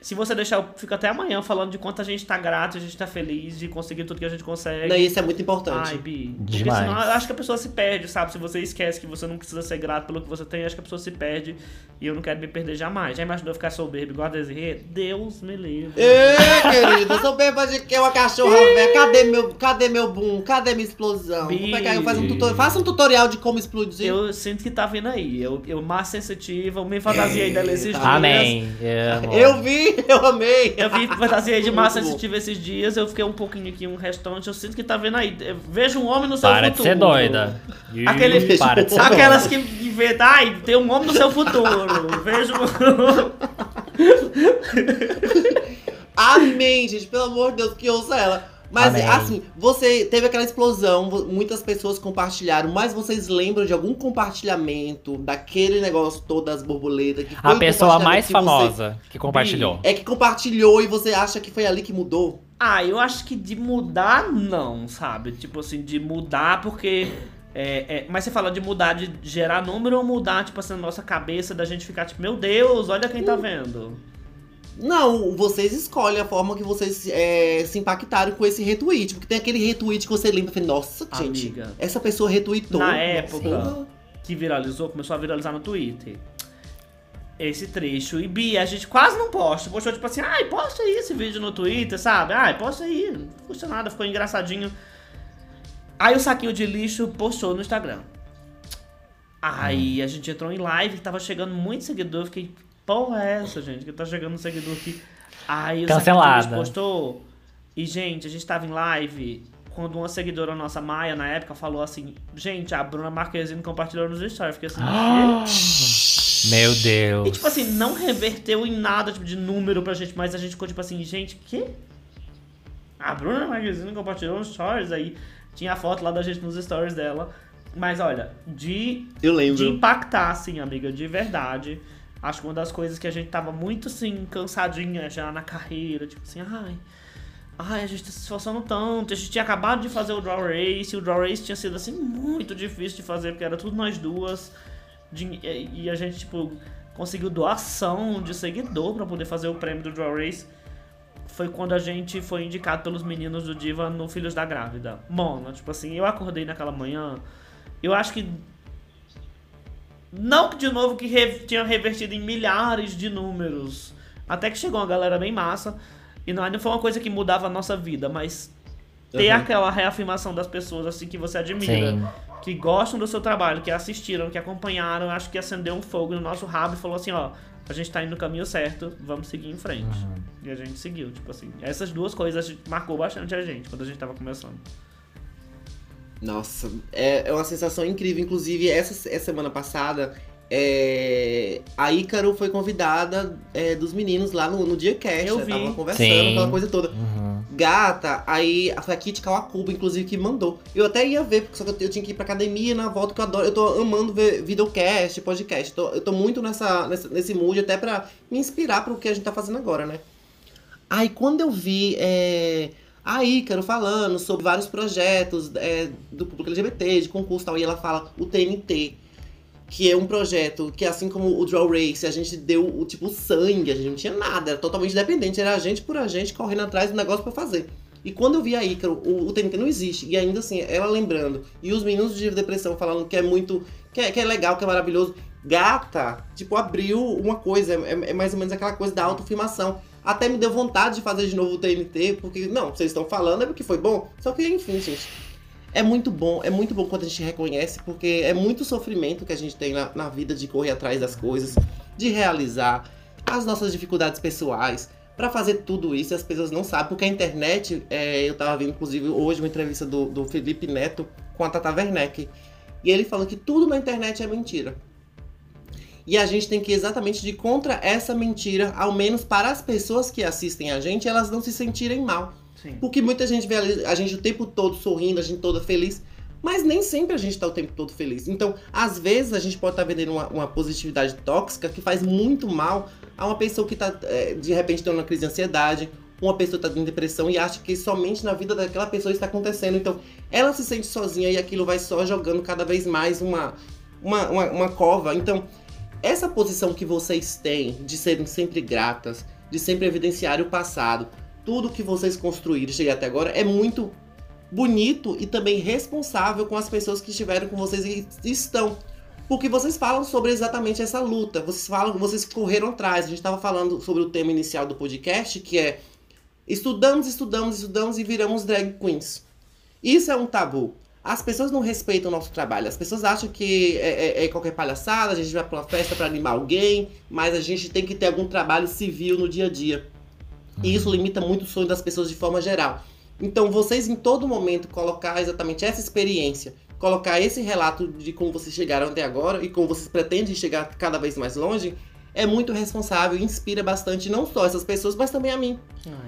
Se você deixar, eu fico até amanhã falando de quanto a gente tá grato, a gente tá feliz de conseguir tudo que a gente consegue. Não, isso é muito importante. Ai, Bi. Porque Demais. senão eu acho que a pessoa se perde, sabe? Se você esquece que você não precisa ser grato pelo que você tem, eu acho que a pessoa se perde. E eu não quero me perder jamais. Já imaginou eu ficar soberbo igual a Desirê? Deus me livre. Ei, eu sou bêbada de que é uma cachorra velha. Cadê meu, cadê meu boom? Cadê minha explosão? Bi. Vou pegar e fazer um tutorial. Faça um tutorial de como explodir. Eu sinto que tá vindo aí. Eu, eu mais sensitiva, eu me fantasiei dela esses dias. Amém. Eu vi, eu amei. Eu vi fantasiei de massa sensitiva esses dias, eu fiquei um pouquinho aqui, um restante, eu sinto que tá vendo aí. Eu vejo um homem no seu Para de futuro. ser doida. Aquele- Para de ser doida. Aquelas que vê, ai, tem um homem no seu futuro. Vejo. Amém, gente. Pelo amor de Deus, que ouça ela. Mas Amém. assim, você teve aquela explosão, muitas pessoas compartilharam, mas vocês lembram de algum compartilhamento daquele negócio todo das borboletas? Que foi A pessoa mais que famosa que compartilhou. você- é que compartilhou e você acha que foi ali que mudou? Ah, eu acho que de mudar, não, sabe? Tipo assim, de mudar porque. é, é, mas você fala de mudar, de gerar número ou mudar, tipo assim, na nossa cabeça, da gente ficar tipo, meu Deus, olha quem tá vendo. Não, vocês escolhem a forma que vocês é, se impactaram com esse retweet. Porque tem aquele retweet que você lembra e fala, nossa, gente, Amiga. essa pessoa retweetou. Na época. Que viralizou, começou a viralizar no Twitter. Esse trecho. E Bia, a gente quase não posta. Postou tipo assim, ai, posta aí esse vídeo no Twitter, sabe? Ai, posta aí. Não custa nada, ficou engraçadinho. Aí o saquinho de lixo postou no Instagram. Aí a gente entrou em live, tava chegando muito seguidor. eu Fiquei, porra é essa, gente? Que tá chegando um seguidor aqui. Aí de Cancelada. postou. E, gente, a gente tava em live quando uma seguidora nossa, Maia, na época, falou assim: Gente, a Bruna Marquezine compartilhou nos stories. Fiquei assim? Meu E Deus. tipo assim, não reverteu em nada tipo, de número pra gente, mas a gente ficou tipo assim, gente, que? A Bruna Marquezine compartilhou nos stories, aí tinha a foto lá da gente nos stories dela. Mas olha, de Eu lembro. de impactar, assim, amiga, de verdade. Acho que uma das coisas que a gente tava muito, assim, cansadinha já na carreira, tipo assim, ai. Ai, a gente tá se esforçando tanto. A gente tinha acabado de fazer o Draw Race, e o Draw Race tinha sido, assim, muito difícil de fazer, porque era tudo nós duas. De- e a gente, tipo, conseguiu doação de seguidor pra poder fazer o prêmio do Draw Race. Foi quando a gente foi indicado pelos meninos do Diva no Filhos da Grávida. Mano, tipo assim, eu acordei naquela manhã. Eu acho que não que de novo que re- tinha revertido em milhares de números. Até que chegou uma galera bem massa. E não, não foi uma coisa que mudava a nossa vida, mas ter Uhum. aquela reafirmação das pessoas assim que você admira, Sim. que gostam do seu trabalho, que assistiram, que acompanharam, acho que acendeu um fogo no nosso rabo e falou assim, ó, a gente tá indo no caminho certo, vamos seguir em frente. Uhum. E a gente seguiu, tipo assim. Essas duas coisas marcou bastante a gente quando a gente tava começando. Nossa, é, é uma sensação incrível. Inclusive, essa, essa semana passada, é, a Ícaro foi convidada é, dos meninos lá no, no Dia Cash. Eu né? vi. Tava conversando, Sim. aquela coisa toda. Uhum. Gata, aí foi a Kit Kawakuba, inclusive, que mandou. Eu até ia ver, porque só que eu, eu tinha que ir pra academia na volta que eu adoro. Eu tô amando ver videocast, podcast. Tô- eu tô muito nessa, nessa- nesse mood até pra me inspirar pro que a gente tá fazendo agora, né? Aí quando eu vi é, a Ícaro falando sobre vários projetos é, do público LGBT, de concurso e tal, e ela fala o TNT, que é um projeto que, assim como o Draw Race, a gente deu o tipo sangue, a gente não tinha nada, era totalmente dependente, era a gente por a gente correndo atrás do negócio pra fazer. E quando eu vi a Ícaro, o, o TNT não existe, e ainda assim, ela lembrando, e os meninos de depressão falando que é muito. que é, que é legal, que é maravilhoso. Gata, tipo, abriu uma coisa, é, é mais ou menos aquela coisa da autoafirmação. Até me deu vontade de fazer de novo o TNT, porque, não, vocês estão falando é porque foi bom. Só que, enfim, gente. É muito bom, é muito bom quando a gente reconhece, porque é muito sofrimento que a gente tem na, na vida de correr atrás das coisas, de realizar as nossas dificuldades pessoais. Pra fazer tudo isso, as pessoas não sabem, porque a internet, é, eu tava vendo, inclusive, hoje uma entrevista do, do Felipe Neto com a Tata Werneck. E ele falou que tudo na internet é mentira. E a gente tem que ir exatamente de contra essa mentira, ao menos para as pessoas que assistem a gente, elas não se sentirem mal. Sim. Porque muita gente vê a gente o tempo todo sorrindo, a gente toda feliz. Mas nem sempre a gente tá o tempo todo feliz. Então, às vezes, a gente pode estar vendendo uma, uma positividade tóxica que faz muito mal a uma pessoa que tá, é, de repente, tendo uma crise de ansiedade, uma pessoa que tá em depressão e acha que somente na vida daquela pessoa está acontecendo. Então, ela se sente sozinha e aquilo vai só jogando cada vez mais uma, uma, uma, uma cova. Então, essa posição que vocês têm de serem sempre gratas, de sempre evidenciar o passado, tudo que vocês construíram chegar até agora é muito bonito e também responsável com as pessoas que estiveram com vocês e estão. Porque vocês falam sobre exatamente essa luta. Vocês falam, vocês correram atrás. A gente estava falando sobre o tema inicial do podcast, que é estudamos, estudamos, estudamos e viramos drag queens. Isso é um tabu. As pessoas não respeitam o nosso trabalho. As pessoas acham que é, é- é qualquer palhaçada, a gente vai pra uma festa pra animar alguém, mas a gente tem que ter algum trabalho civil no dia a dia. E isso limita muito o sonho das pessoas de forma geral. Então, vocês em todo momento colocar exatamente essa experiência, colocar esse relato de como vocês chegaram até agora e como vocês pretendem chegar cada vez mais longe, é muito responsável e inspira bastante não só essas pessoas, mas também a mim.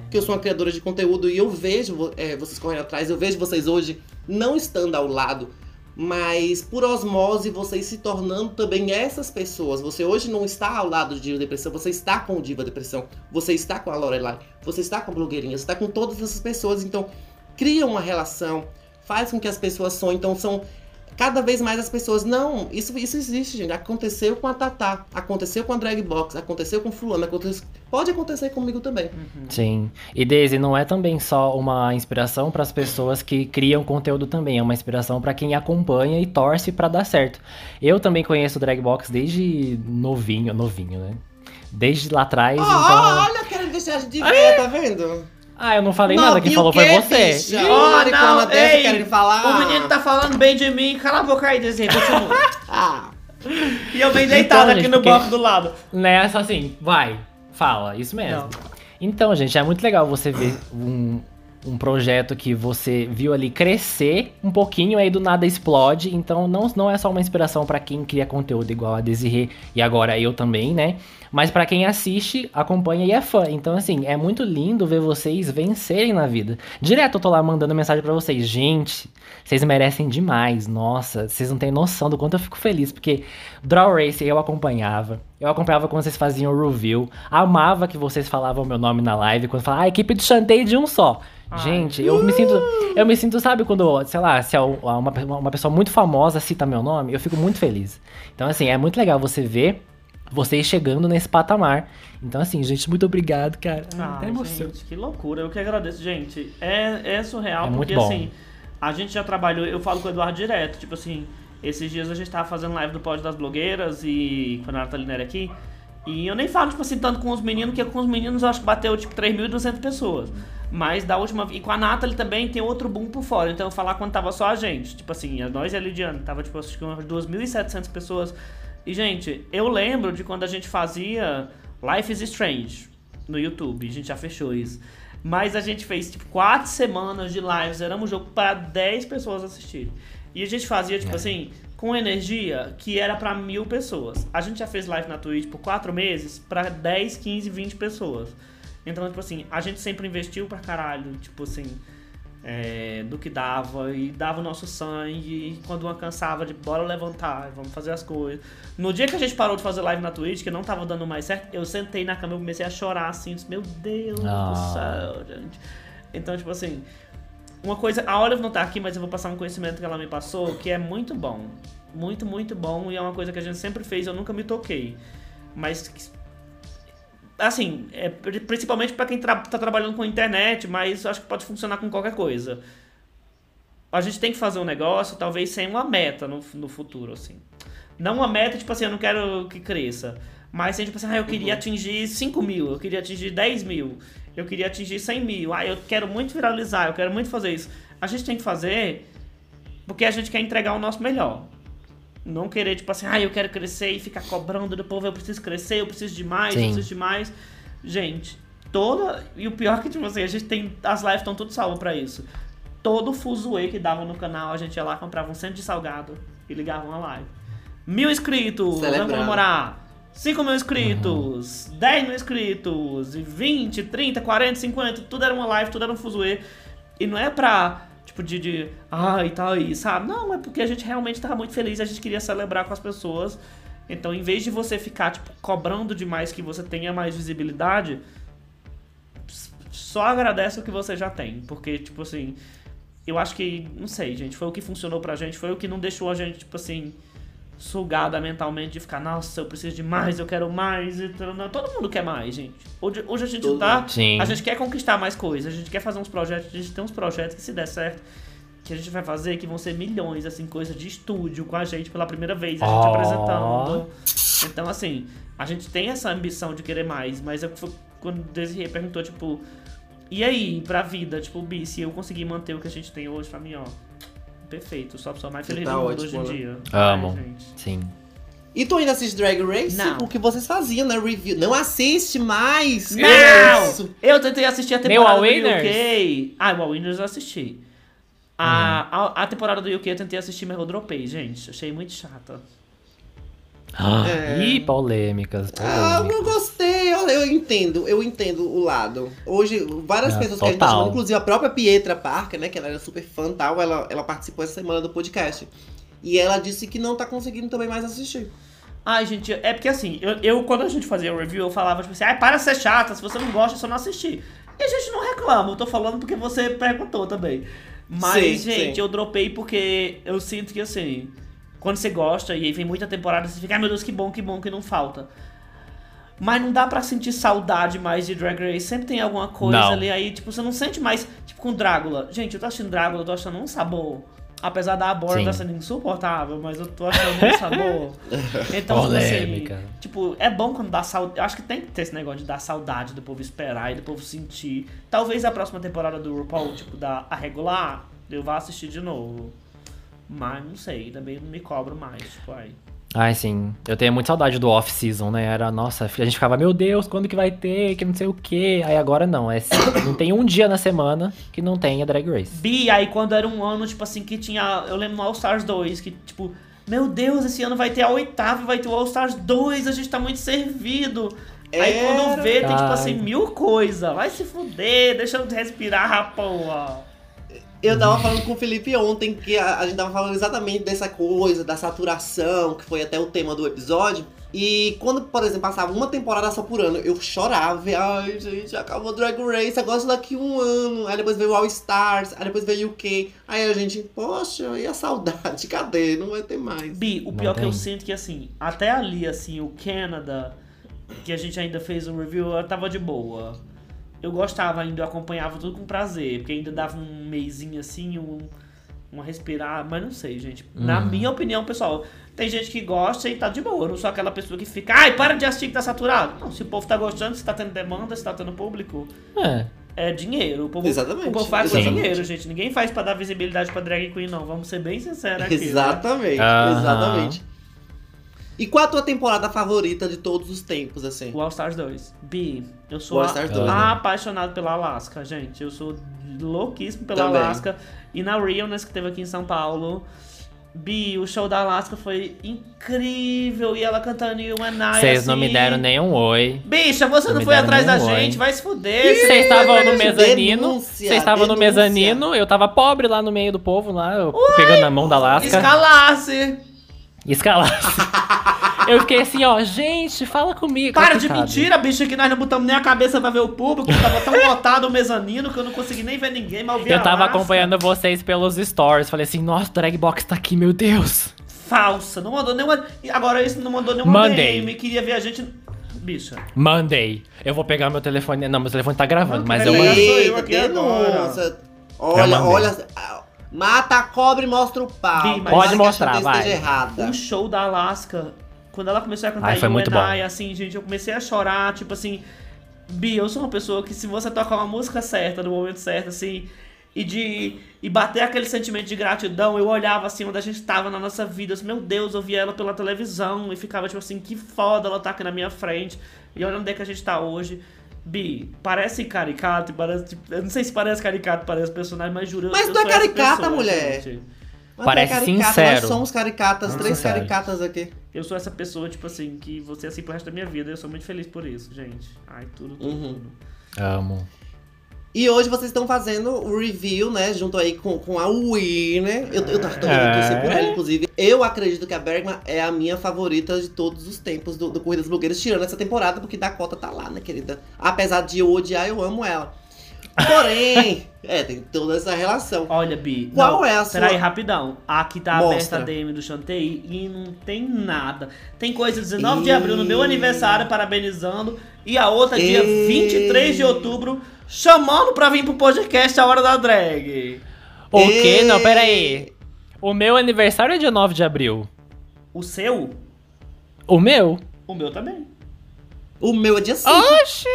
Porque eu sou uma criadora de conteúdo e eu vejo é, vocês correndo atrás, eu vejo vocês hoje não estando ao lado, mas por osmose vocês se tornando também essas pessoas. Você hoje não está ao lado de Diva Depressão, você está com o Diva Depressão, você está com a Lorelai, você está com a blogueirinha, você está com todas essas pessoas. Então, cria uma relação, faz com que as pessoas sonhem. Então, são cada vez mais as pessoas. Não, isso, isso existe, gente. Aconteceu com a Tatá, aconteceu com a Drag Box, aconteceu com Fulano, aconteceu, pode acontecer comigo também. Sim. E Daisy, não é também só uma inspiração para as pessoas que criam conteúdo também, é uma inspiração para quem acompanha e torce para dar certo. Eu também conheço o Dragbox desde novinho, novinho, né? Desde lá atrás, Ó, então. olha, quero deixar de ver, tá vendo? Ah, eu não falei nada, quem falou foi você. bicha? Ih, Olha, não, dessa ei, falar. O menino tá falando bem de mim, cala a boca aí, desenho, continua. Ah, e eu bem deitado Então, aqui gente, no porque- banco do lado. Nessa assim, vai, fala, isso mesmo. Não. Então, gente, é muito legal você ver um, um projeto que você viu ali crescer um pouquinho, aí do nada explode. Então, não, não é só uma inspiração pra quem cria conteúdo igual a Desirê e agora eu também, né? Mas pra quem assiste, acompanha e é fã. Então, assim, é muito lindo ver vocês vencerem na vida. Direto eu tô lá mandando mensagem pra vocês. Gente, vocês merecem demais. Nossa, vocês não têm noção do quanto eu fico feliz. Porque Draw Race eu acompanhava. Eu acompanhava quando vocês faziam o review. Amava que vocês falavam meu nome na live. Quando falavam, ah, equipe do Chantei de um só. Ai. Gente, eu me sinto. Eu me sinto, sabe, quando, sei lá, se uma, uma pessoa muito famosa cita meu nome, eu fico muito feliz. Então, assim, é muito legal você ver vocês chegando nesse patamar. Então, assim, gente, muito obrigado, cara. Ah, Até emoção. gente, que loucura. Eu que agradeço, gente. É, é surreal, É porque assim, a gente já trabalhou, eu falo com o Eduardo direto, tipo assim, esses dias a gente tava fazendo live do Pódio das Blogueiras e quando a Natalina era aqui. E eu nem falo, tipo assim, tanto com os meninos, que com os meninos eu acho que bateu, tipo, 3.200 pessoas. Mas da última... E com a Nathalie também tem outro boom por fora. Então eu falar quando tava só a gente. Tipo assim, nós e a Lidiane. Tava, tipo, acho que umas 2.700 pessoas. E, gente, eu lembro de quando a gente fazia Life is Strange no YouTube. A gente já fechou isso. Mas a gente fez, tipo, quatro semanas de lives. Era um jogo para 10 pessoas assistirem. E a gente fazia, tipo É. assim, com energia que era pra mil pessoas. A gente já fez live na Twitch por quatro meses pra 10, 15, 20 pessoas. Então, tipo assim, a gente sempre investiu pra caralho, tipo assim, é, do que dava e dava o nosso sangue. E quando uma cansava de bora levantar, vamos fazer as coisas. No dia que a gente parou de fazer live na Twitch, que não tava dando mais certo, eu sentei na cama e comecei a chorar assim, disse, meu Deus Ah. do céu, gente. Então, tipo assim, uma coisa, a Olive não tá aqui, mas eu vou passar um conhecimento que ela me passou, que é muito bom. Muito, muito bom. E é uma coisa que a gente sempre fez, eu nunca me toquei. Mas, assim, é, pri- principalmente pra quem tra tá trabalhando com internet, mas eu acho que pode funcionar com qualquer coisa. A gente tem que fazer um negócio, talvez sem uma meta no, no futuro, assim. Não uma meta, tipo assim, eu não quero que cresça. Mas assim, tipo assim, ah, eu queria atingir 5 mil, eu queria atingir 10 mil, eu queria atingir 100 mil. Ah, eu quero muito viralizar, eu quero muito fazer isso. A gente tem que fazer porque a gente quer entregar o nosso melhor. Não querer, tipo assim, ah, eu quero crescer e ficar cobrando do povo, eu preciso crescer, eu preciso de mais, eu Sim. preciso de mais. Gente, toda. E o pior é que, tipo assim, a gente tem. As lives estão tudo salvas pra isso. Todo fuzuê que dava no canal, a gente ia lá, comprava um centro de salgado e ligava uma live. Mil inscritos, vamos comemorar. 5 mil inscritos, 10 mil inscritos, e 20, 30, 40, 50, tudo era uma live, tudo era um fuzuê. E não é pra, tipo, de, de ah, e tal, aí, sabe? Não, é porque a gente realmente tava muito feliz, a gente queria celebrar com as pessoas. Então, em vez de você ficar, tipo, cobrando demais que você tenha mais visibilidade, só agradece o que você já tem. Porque, tipo assim, eu acho que, não sei, gente, foi o que funcionou pra gente, foi o que não deixou a gente, tipo assim, sugada mentalmente de ficar, nossa, eu preciso de mais, eu quero mais. e todo mundo quer mais, gente. Hoje, hoje a gente Todo tá. A gente quer conquistar mais coisas, a gente quer fazer uns projetos, a gente tem uns projetos que se der certo, que a gente vai fazer, que vão ser milhões, assim, coisa de estúdio com a gente pela primeira vez, a gente Ó. apresentando. Então, assim, a gente tem essa ambição de querer mais, mas eu, quando o Desirê perguntou, tipo, e aí, pra vida, tipo, Bi, se eu conseguir manter o que a gente tem hoje, pra mim, ó, perfeito, sou a pessoa mais feliz Tá do mundo hoje em né? dia. Amo. Ai. Sim. E tu ainda assiste Drag Race? Não. O que vocês faziam, né? Review. Não assiste mais! Não! É isso. Eu tentei assistir a temporada All do? UK. Ah, o All Winners eu assisti. A, a, a temporada do UK eu tentei assistir, mas eu dropei, gente. Achei muito chata. É. Ih, polêmicas. Ah, polêmicas. eu gostei, olha, eu entendo, eu entendo o lado. Hoje, várias É, pessoas que a gente total. tá chamando, inclusive a própria Pietra Parker, né, que ela era super fã e tal, ela, ela participou essa semana do podcast. E ela disse que não tá conseguindo também mais assistir. Ai, gente, é porque assim, eu, eu, quando a gente fazia o review, eu falava, tipo assim, ai, para de ser chata, se você não gosta, é só não assistir. E a gente não reclama, eu tô falando porque você perguntou também. Mas, Sim, gente, sim. eu dropei porque eu sinto que assim, quando você gosta e aí vem muita temporada, você fica, ai meu Deus, que bom, que bom, que não falta. Mas não dá pra sentir saudade mais de Drag Race. Sempre tem alguma coisa Não. ali aí, tipo, você não sente mais, tipo, com Drácula. Gente, eu tô achando Drácula, eu tô achando um sabor. Apesar da Abora tá sendo insuportável, mas eu tô achando um sabor. Então, tipo assim, Polêmica. tipo, é bom quando dá saudade. Eu acho que tem que ter esse negócio de dar saudade do povo esperar e do povo sentir. Talvez a próxima temporada do RuPaul, tipo, da a regular, eu vá assistir de novo. Mas não sei, também não me cobro mais, tipo, aí. Ai, sim. Eu tenho muita saudade do off-season, né? Era, nossa, a gente ficava, meu Deus, quando que vai ter? Que não sei o quê. Aí agora não. É, não tem um dia na semana que não tenha Drag Race. Bi, aí quando era um ano, tipo assim, que tinha. Eu lembro no All Stars 2, que, tipo, meu Deus, esse ano vai ter a oitava vai ter o All Stars 2, a gente tá muito servido. Aí Era. quando vê, tem tipo Ai. assim, mil coisas. Vai se fuder, deixa eu respirar, rapaz. Eu tava falando com o Felipe ontem que a, a gente tava falando exatamente dessa coisa, da saturação, que foi até o tema do episódio. E quando, por exemplo, passava uma temporada só por ano, eu chorava. Ai, gente, acabou Drag Race, agora só daqui um ano. Aí depois veio o All Stars, aí depois veio o UK. Aí a gente, poxa, e a saudade? Cadê? Não vai ter mais. Bi, o pior que eu sinto que assim, até ali, assim, o Canada, que a gente ainda fez um review, eu tava de boa. Eu gostava ainda, eu acompanhava tudo com prazer, porque ainda dava um meizinho assim, um, uma respirar, mas não sei, gente. Na Uhum. minha opinião, pessoal, tem gente que gosta e tá de boa. Eu não sou aquela pessoa que fica, ai, para de assistir que tá saturado. Não, se o povo tá gostando, se tá tendo demanda, se tá tendo público, É. é dinheiro. O povo, Exatamente, O povo faz exatamente. dinheiro, gente. Ninguém faz pra dar visibilidade pra drag queen, não. Vamos ser bem sinceros aqui. né? Exatamente, Aham. exatamente. E qual a tua temporada favorita de todos os tempos, assim? O All Stars 2. Bi, eu sou a- Stars 2, né? apaixonado pela Alaska, gente. Eu sou louquíssimo pela Também. Alaska. E na Realness que teve aqui em São Paulo. Bi, o show da Alaska foi incrível. E ela cantando You and I, Vocês não me assim. deram nenhum oi. Bicha, você Não não foi atrás da oi. gente, vai se fuder. Vocês estavam no mezanino. Vocês estavam no mezanino. Eu tava pobre lá no meio do povo, lá, eu pegando na mão da Lasca. Escalasse. Escalasse. eu fiquei assim, ó, gente, fala comigo. Para de mentira, bicha, que nós não botamos nem a cabeça pra ver o público. Tava tão lotado o mezanino que eu não consegui nem ver ninguém, mas eu vi Eu tava Alaska. acompanhando vocês pelos stories. Falei assim, nossa, o drag box tá aqui, meu Deus. Falsa, não mandou nenhuma. Agora isso não mandou nenhuma Mandei. DM, queria ver a gente. Bicha. Mandei. Eu vou pegar meu telefone. Não, meu telefone tá gravando, Não, mas eu mandei. eu aqui denúncia. Eu Olha, mandei. olha. Mata a cobra e mostra o pau. Pode mostrar, vai. errada. O show da Alaska, quando ela começou a cantar Ai, foi You muito bom. I, assim, gente, eu comecei a chorar, tipo assim. Bi, eu sou uma pessoa que se você tocar uma música certa, no momento certo, assim, e de. e bater aquele sentimento de gratidão, eu olhava assim onde a gente tava na nossa vida, assim, meu Deus, eu via ela pela televisão e ficava, tipo assim, que foda ela tá aqui na minha frente. E olha onde é que a gente tá hoje. Bi, parece caricato, parece, tipo, eu não sei se parece caricato, parece personagem, mas juro, eu- Mas eu tu é caricata, pessoa, mulher. gente. Mas Parece é caricata, sincero. Nós somos caricatas, Muito três sincero. caricatas aqui. Eu sou essa pessoa, tipo assim, que você assim pro resto da minha vida. Eu sou muito feliz por isso, gente. Ai, tudo, tudo, Uhum. tudo. Amo. E hoje vocês estão fazendo o review, né? Junto aí com, com a Winner. Eu, eu, É. torci por ela, inclusive. Eu acredito que a Bergman é a minha favorita de todos os tempos do, do Corrida das Blogueiras, tirando essa temporada, porque Dakota tá lá, né, querida? Apesar de eu odiar, eu amo ela. Porém, é, tem toda essa relação. Olha, Bi. Qual não, é a sua- Peraí, rapidão. Aqui tá Mostra. aberta a DM do Chantei e não tem nada. Tem coisa 19 de Ih. abril no meu aniversário, parabenizando. E a outra dia Ih. 23 de outubro, chamando pra vir pro podcast A Hora da Drag. O quê? E- Não, pera aí. O meu aniversário é dia 9 de abril. O seu? O meu? O meu também. O meu é dia 5. Oxi!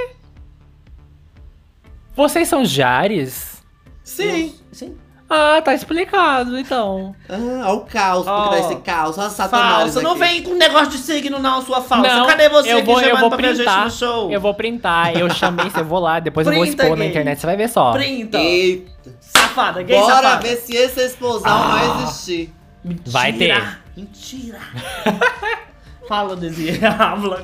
Vocês são Jares? Sim. Sim. Ah, tá explicado, então. Ah, o caos, porque Ó. dá esse caos. Olha Satanás Falsa. Não vem com negócio de signo, não, sua falsa. Não, Cadê você eu que vou, eu chamando vou pra printar. no show? Eu vou printar. Eu chamei, eu vou lá, depois eu vou Printa, expor na gay. internet, você vai ver só. Printa. Eita. Safada, gay Bora safada. ver se esse explosão Ah. vai existir. Mentira. Vai ter. Mentira. Fala, Desirê. Habla.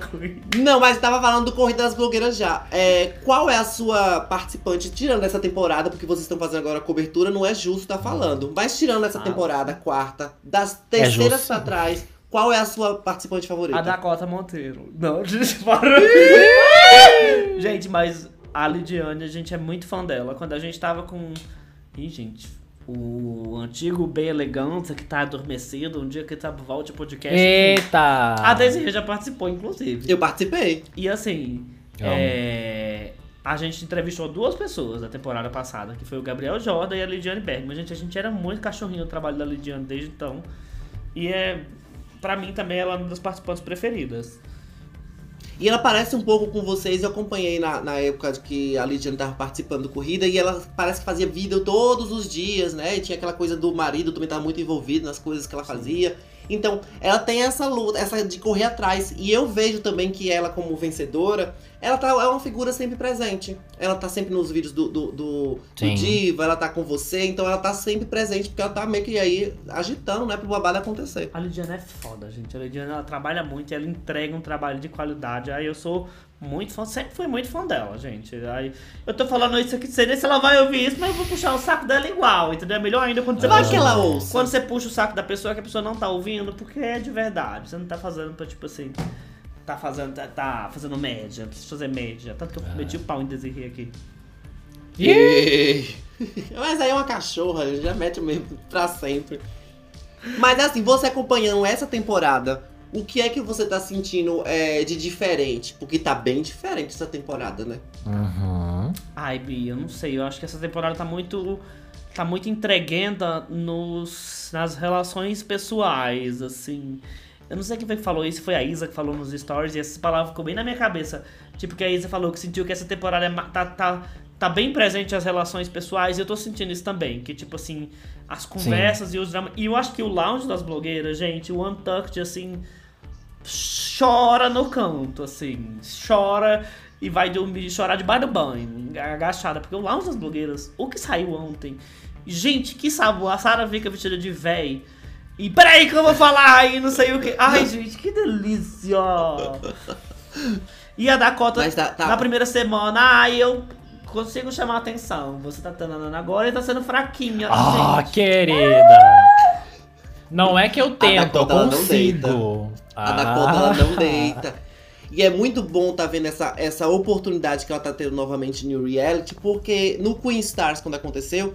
Não, mas tava falando do Corrida das Blogueiras já. É, qual é a sua participante, tirando essa temporada, porque vocês estão fazendo agora a cobertura, não é justo estar falando. Mas tirando essa Ah. temporada, quarta, das terceiras justo. pra trás, qual é a sua participante favorita? A Dakota Monteiro. Não, gente, mas a Lidiane, a gente é muito fã dela. Quando a gente tava com. Ih, gente. O antigo Bem Elegância, que tá adormecido, um dia que tá volte o podcast. Eita! A Desirê já participou, inclusive. Eu participei. E assim, é, a gente entrevistou duas pessoas da temporada passada, que foi o Gabriel Jordan e a Lidiane Bergman. Gente, a gente era muito cachorrinho do trabalho da Lidiane desde então. E é, pra mim também ela é uma das participantes preferidas. E ela parece um pouco com vocês, eu acompanhei na, na época que a Lidiane tava participando do Corrida, e ela parece que fazia vídeo todos os dias, né? E tinha aquela coisa do marido também tava muito envolvido nas coisas que ela fazia. Então, ela tem essa luta, essa de correr atrás. E eu vejo também que ela, como vencedora, ela tá, é uma figura sempre presente. Ela tá sempre nos vídeos do, do, do, do. Diva, ela tá com você, então ela tá sempre presente, porque ela tá meio que aí agitando, né, pro babado acontecer. A Lidiane é foda, gente. A Lidiane ela trabalha muito e ela entrega um trabalho de qualidade. Aí eu sou muito fã, sempre fui muito fã dela, gente. Aí eu tô falando isso aqui, sei nem se ela vai ouvir isso, mas eu vou puxar o saco dela igual, entendeu? É melhor ainda quando você Vai puxa- que ela ouça. Quando você puxa o saco da pessoa que a pessoa não tá ouvindo, porque é de verdade. Você não tá fazendo pra, tipo assim, tá fazendo, tá, tá fazendo média, precisa fazer média. Tanto que eu meti o pau em Desirê aqui. Mas aí é uma cachorra, já mete mesmo pra sempre. Mas assim, você acompanhando essa temporada, o que é que você tá sentindo é, de diferente? Porque tá bem diferente essa temporada, né? Uhum. Ai, Bia, eu não sei. Eu acho que essa temporada tá muito. tá muito entreguenta nos, nas relações pessoais, assim. Eu não sei quem foi que falou isso, foi a Isa que falou nos stories, e essa palavra ficou bem na minha cabeça. Tipo, que a Isa falou que sentiu que essa temporada é tá, tá, tá bem presente as relações pessoais, e eu tô sentindo isso também. Que, tipo assim, as conversas e os dramas. E eu acho que o lounge das blogueiras, gente, o Untucked, assim. Chora no canto, assim. Chora e vai dormir, chorar debaixo do banho, agachada. Porque o Lounge das Blogueiras, o que saiu ontem, gente, que sabor. A Sarah fica vestida de véi. E peraí que eu vou falar e não sei o que. Ai, gente, que delícia! E a Dakota, tá- tá- na primeira semana, ai, eu consigo chamar a atenção. Você tá tananana agora e tá sendo fraquinha. Ah, gente. querida! Não é que eu tento, eu Dakota, consigo. A Dakota, ela Ah. não deita. E é muito bom tá vendo essa, essa oportunidade que ela tá tendo novamente no reality, porque no Queen Stars, quando aconteceu,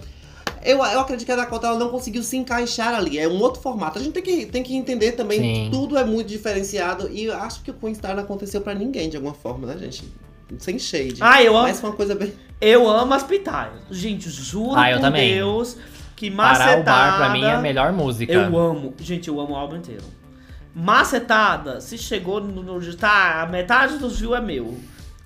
eu, eu acredito que a Dakota ela não conseguiu se encaixar ali. É um outro formato. A gente tem que, tem que entender também Sim. que tudo é muito diferenciado. E eu acho que o Queen Star não aconteceu pra ninguém, de alguma forma, né, gente? Sem shade. Ah, eu amo. Mas foi uma coisa bem. Eu amo as pitaias. Gente, juro Ah, eu por também. Deus que Parar macetada... o bar pra mim é a melhor música. Eu amo. Gente, eu amo o álbum inteiro. Macetada, se chegou no... no tá, a metade dos views é meu.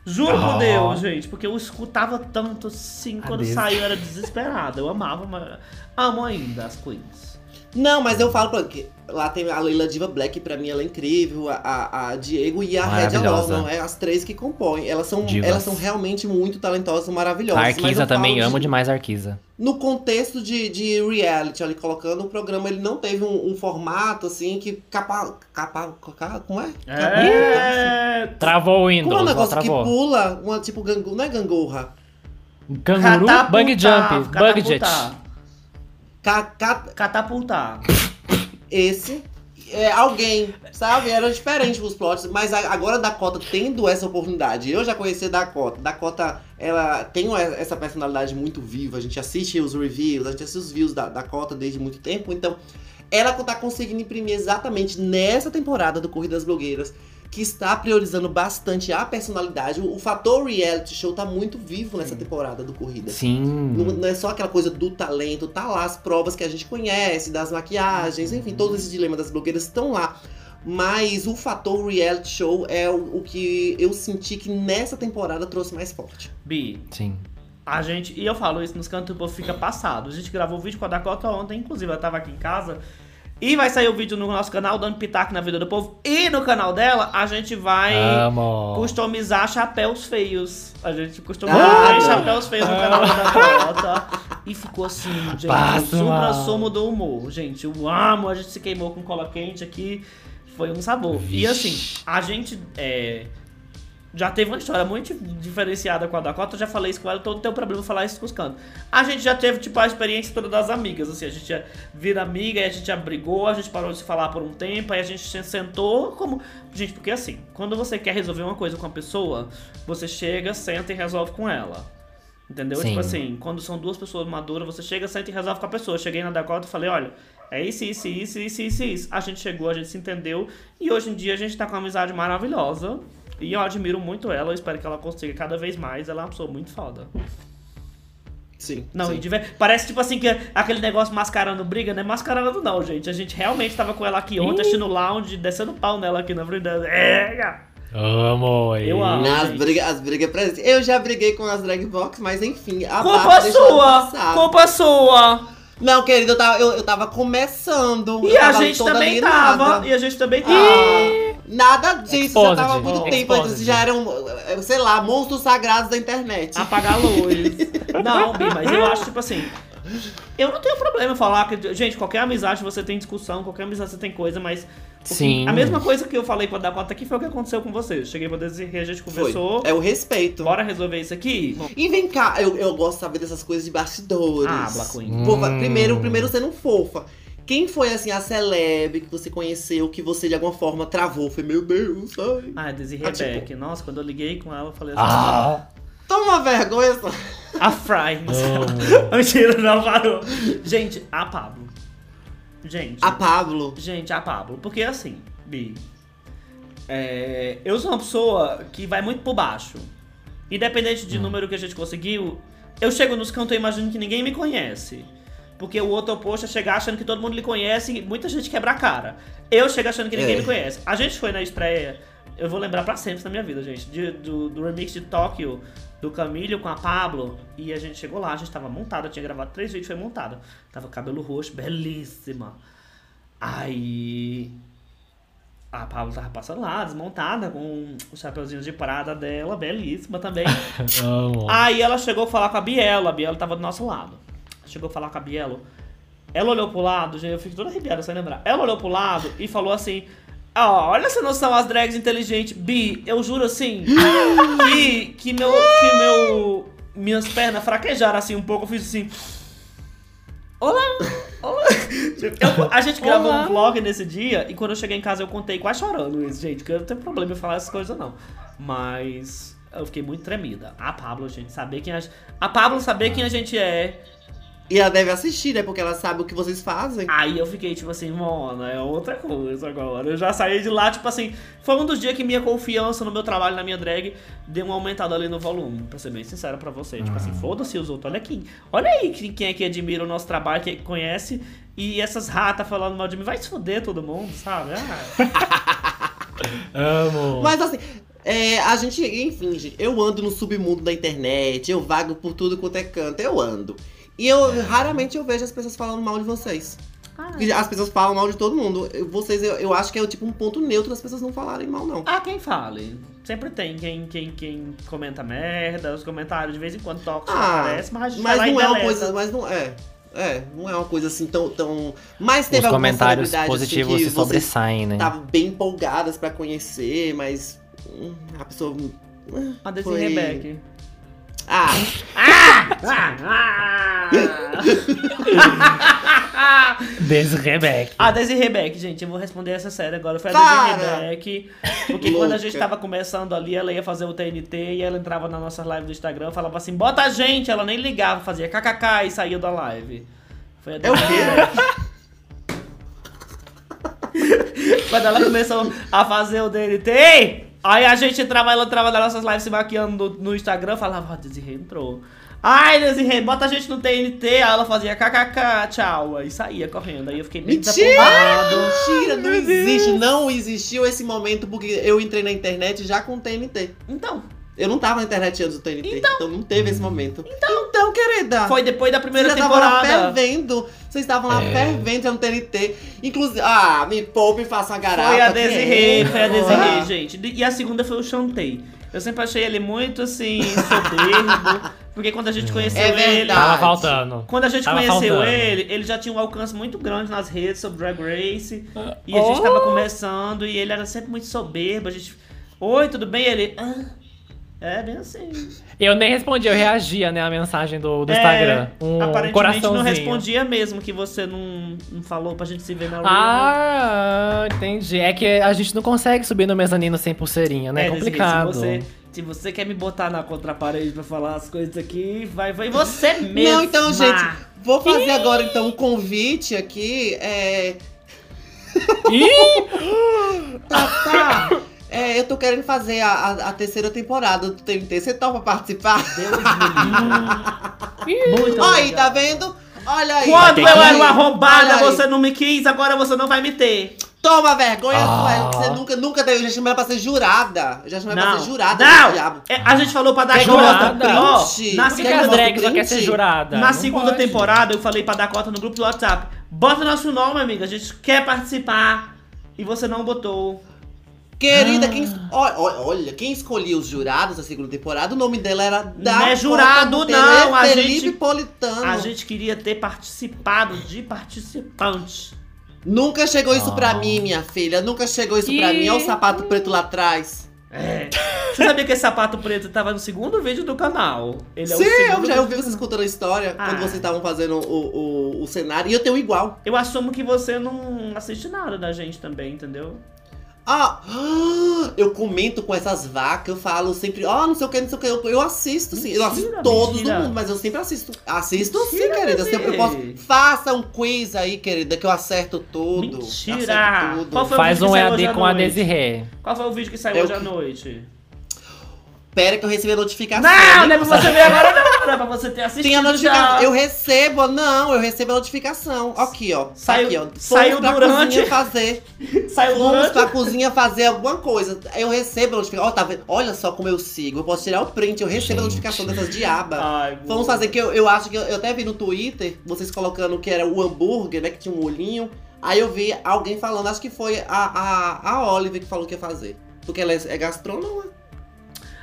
Juro por Oh. Deus, gente. Porque eu escutava tanto assim. Quando Adeus. saiu eu era desesperada. Eu amava, mas... Amo ainda as queens. Não, mas eu falo pra que lá tem a Leila Diva Black, que pra mim ela é incrível, a, a, Diego e a Red Maravilhosa. Alon, é as três que compõem. Elas são, Divas. elas são realmente muito talentosas, maravilhosas. A Arquisa também, de- amo demais a Arquisa. No contexto de, de reality, ali colocando o programa, ele não teve um, um formato assim que capa. capa. ca- como é? É. Travou o Como é Windows, um negócio que travou. pula, uma tipo gangu, não é gangorra. Canguru, Bang Jump, Bug Jet. ca, Catapultar. Esse é alguém, sabe? Era diferente os plots, mas a- agora Dakota tendo essa oportunidade. Eu já conheci Dakota. Dakota, ela tem essa personalidade muito viva. A gente assiste os reviews, a gente assiste os views da Dakota desde muito tempo. Então, ela tá conseguindo imprimir exatamente nessa temporada do Corrida das Blogueiras, que está priorizando bastante a personalidade. O, o fator reality show tá muito vivo nessa temporada do Corrida. Não, Sim. não é só aquela coisa do talento, tá lá as provas que a gente conhece, das maquiagens, enfim, todos esses dilemas das blogueiras estão lá. Mas o fator reality show é o, o que eu senti que nessa temporada trouxe mais forte. Bi, Sim. a gente. E eu falo isso nos cantos, o povo fica passado. A gente gravou o vídeo com a Dakota ontem, inclusive ela tava aqui em casa. E vai sair o vídeo no nosso canal, dando pitaco na vida do povo. E no canal dela, a gente vai Amo. customizar chapéus feios. A gente customizou Ah, chapéus feios no canal da Dakota. E ficou assim, gente, Passa o supra mal. sumo do humor. Gente, eu amo, a gente se queimou com cola quente aqui. Foi um sabor. E Vixe. assim, a gente é, já teve uma história muito diferenciada com a Dakota. Eu já falei isso com ela, então não tem problema falar isso com os cantos. A gente já teve, tipo, a experiência toda das amigas. Assim, a gente já vira amiga, aí a gente já brigou, a gente parou de se falar por um tempo, aí a gente se sentou como. Gente, porque assim, quando você quer resolver uma coisa com a pessoa, você chega, senta e resolve com ela. Entendeu? Sim. Tipo assim, quando são duas pessoas maduras, você chega, senta e resolve com a pessoa. Eu cheguei na Dakota e falei, olha, é isso, isso, isso, isso, isso, isso. A gente chegou, a gente se entendeu. E hoje em dia a gente tá com uma amizade maravilhosa. E eu admiro muito ela, eu espero que ela consiga cada vez mais. Ela é uma pessoa muito foda. Sim. Não, sim. e parece tipo assim que aquele negócio mascarando briga, não é mascarando não, gente. A gente realmente tava com ela aqui ontem, assistindo o lounge, descendo pau nela aqui na frente dela. É, Amo. Eu amo. Gente. brigas, as brigas presentes. Eu já briguei com as drag box, mas enfim, a culpa sua! Culpa sua! Não, querido, eu tava, eu, eu tava começando. E eu a tava gente toda também tava. E a gente também tava. Ah, nada disso, já tava há Exposed. muito tempo. Exposed. Eles já eram, sei lá, monstros sagrados da internet. Apagar a luz. Não, Bi, mas eu acho, tipo assim. Eu não tenho problema em falar que. Gente, qualquer amizade você tem discussão, qualquer amizade você tem coisa, mas. Sim. A mesma coisa que eu falei com a Dakota aqui foi o que aconteceu com vocês. Cheguei pra dizer a gente Foi. conversou. É o respeito. Bora resolver isso aqui? E vem cá, eu, eu gosto de saber dessas coisas de bastidores. Ah, Black. Fofa, Hum. primeiro, primeiro sendo fofa. Quem foi, assim, a celeb que você conheceu, que você de alguma forma travou? Foi, meu Deus, ai. Ah, Desiree Ah, tipo-. Nossa, quando eu liguei com ela, eu falei assim. Ah, Toma vergonha, só. A Fry. amo. Mentira, não parou. Gente, a Pablo. Gente. A Pablo. Gente, a Pablo. Porque assim, Bi. é, eu sou uma pessoa que vai muito por baixo. Independente de número que a gente conseguiu, eu chego nos cantos e imagino que ninguém me conhece. Porque o outro oposto é chegar achando que todo mundo lhe conhece e muita gente quebra a cara. Eu chego achando que ninguém É. me conhece. A gente foi na estreia, eu vou lembrar pra sempre na minha vida, gente, de- do, do remix de Tóquio, do Camilo com a Pablo. E a gente chegou lá, a gente tava montada, tinha gravado três vídeos, foi montada. Tava cabelo roxo, belíssima. Aí. A Pablo tava passando lá, desmontada, com os chapeuzinhos de prada dela, belíssima também. Aí ela chegou a falar com a Bielo, a Bielo tava do nosso lado. Chegou a falar com a Bielo. Ela olhou pro lado, gente, eu fico toda arrepiada sem lembrar. Ela olhou pro lado e falou assim: Ó, olha essa noção, as drags inteligentes. Bi, eu juro assim, que, que meu. Que meu. Minhas pernas fraquejaram assim um pouco, eu fiz assim. Olá! Olá! Eu- a gente gravou Olá. um vlog nesse dia e quando eu cheguei em casa eu contei quase chorando isso, gente, porque eu não tenho problema em falar essas coisas não. Mas eu fiquei muito tremida. A Pablo, gente, saber quem a, a Pablo saber quem a gente é. E ela deve assistir, né? Porque ela sabe o que vocês fazem. Aí eu fiquei tipo assim, mano, é outra coisa agora. Eu já saí de lá, tipo assim, foi um dos dias que minha confiança no meu trabalho, na minha drag, deu uma aumentada ali no volume, pra ser bem sincero pra você. Tipo assim, foda-se os outros, olha aqui. Olha aí quem quem é que admira o nosso trabalho, quem é que conhece, e essas ratas falando mal de mim, vai se foder todo mundo, sabe? Ah, Amo. Mas assim, é, a gente, enfim, gente, eu ando no submundo da internet, eu vago por tudo quanto é canto, eu ando. E eu raramente eu vejo as pessoas falando mal de vocês. E As pessoas falam mal de todo mundo. Eu- Vocês, eu, eu acho que é tipo um ponto neutro das pessoas não falarem mal, não. Ah, quem fale. Sempre tem quem, quem, quem comenta merda, os comentários de vez em quando tóxicos Ah, aparecem, mas a gente Mas não é uma coisa. Mas não é. É, não é uma coisa assim tão. tão... Mas teve Os algumas comentários celebridades, positivos assim, se sobressaem, né? estavam bem empolgadas pra conhecer, mas. hum, A pessoa. hum, A Desi foi- Rebeck. Ah, Desde Rebeca. A Daisy Rebeck, gente, eu vou responder essa série agora. Foi a Cara! Rebeck. Porque quando a gente Louca. tava começando ali, ela ia fazer o TNT e ela entrava na nossa live do Instagram, falava assim, bota a gente, ela nem ligava, fazia kkk e saía da live. Foi a é o quê? Quando ela começou a fazer o TNT, aí a gente entrava, ela entrava nas nossas lives se maquiando no, no Instagram, falava, ó, Desirê entrou. Ai, Desirê, bota a gente no TNT, aí ela fazia kkk, tchau, aí saía correndo. Aí eu fiquei bem Mentira! Mentira, não existe. Não existiu esse momento porque eu entrei na internet já com o TNT. Então, Eu não tava na internet antes do TNT, então, não teve esse momento. Então, querida. foi depois da primeira Vocês estavam lá temporada. fervendo. Vocês estavam lá É. fervendo no TNT. Inclusive, ah, me poupe e faça uma garapa. Foi a Desirê, é. foi a Desirê, Ah. gente. E a segunda foi o Chantei. Eu sempre achei ele muito assim, soberbo. Porque quando a gente conheceu É ele. Tava faltando. Quando a gente Tava conheceu faltando. ele, ele já tinha um alcance muito grande nas redes sobre Drag Race. E a gente Oh! tava começando e ele era sempre muito soberbo. A gente. Oi, tudo bem? Ele. "Ah." É, bem assim. Eu nem respondi, eu reagia, né, a mensagem do, do É, Instagram. Um Aparentemente coraçãozinho. não respondia mesmo que você não, não falou pra gente se ver na rua. Ah, entendi. É que a gente não consegue subir no mezanino sem pulseirinha, né? É Desirê, complicado. Você, se você quer me botar na contraparede pra falar as coisas aqui, vai, vai você mesmo. Não, então, gente, vou fazer agora então um convite aqui. É. Ih! Tá, tá. É, eu tô querendo fazer a, a, a terceira temporada do TNT. Você topa participar? Deus me livre. Muito Aí, tá vendo? Olha aí. Quando eu que era uma arrombada, aí. você não me quis, agora você não vai me ter. Toma vergonha Ah. sua. Você nunca, nunca teve. Eu já chamei ela pra ser jurada. Eu já chamei ela pra Não, ser jurada. não. É, a gente falou pra dar Quer que eu cota. mostre print? Ó, na segunda, drags só quer ser jurada? na Não segunda pode. temporada, eu falei pra dar cota no grupo do WhatsApp. Bota nosso nome, amiga. A gente quer participar. E você não botou. Querida, Ah. quem, olha, olha, quem escolhia os jurados da segunda temporada, o nome dela era da Não é jurado, não, a gente- Politano. A gente queria ter participado de participante. Nunca chegou isso pra Ah. mim, minha filha. Nunca chegou isso pra Ih. mim. Olha o sapato preto lá atrás. É. Você sabia que esse sapato preto tava no segundo vídeo do canal? Ele é Sim, eu já ouvi vocês contando a história Ah. quando vocês estavam fazendo o, o, o cenário. E eu tenho igual. Eu assumo que você não assiste nada da gente também, entendeu? Ah, ah, eu comento com essas vacas, eu falo sempre, ó, não sei o que, não sei o que. Eu, eu assisto, sim. Eu assisto Mentira, todos mentira. do mundo, mas eu sempre assisto. Assisto Mentira, sim, querida. Sempre eu posso. Faça um quiz aí, querida, que eu acerto tudo. Mentira! Acerto tudo. Qual foi o Faz vídeo um EAD com a? Desirê. Qual foi o vídeo que saiu Eu hoje à noite? Pera que eu recebi a notificação. Não, Nem não é pra você ver agora, não. Não é pra você ter assistido. Tem a notificação. já. Eu recebo, não, eu recebo a notificação. Aqui, ó. Saiu- aqui, ó. saiu Fomos pra durante- cozinha fazer. Saiu Fomos durante. pra cozinha fazer alguma coisa. Eu recebo a notificação. Ó, tá vendo? Olha só como eu sigo. Eu posso tirar o print, eu recebo a Gente. notificação dessas diabas. Ai, Vamos fazer que eu, eu acho que eu, eu até vi no Twitter, vocês colocando que era o hambúrguer, né? Que tinha um olhinho. Aí eu vi alguém falando, acho que foi a, a, a Oliver que falou que ia fazer. Porque ela é, é gastrônoma.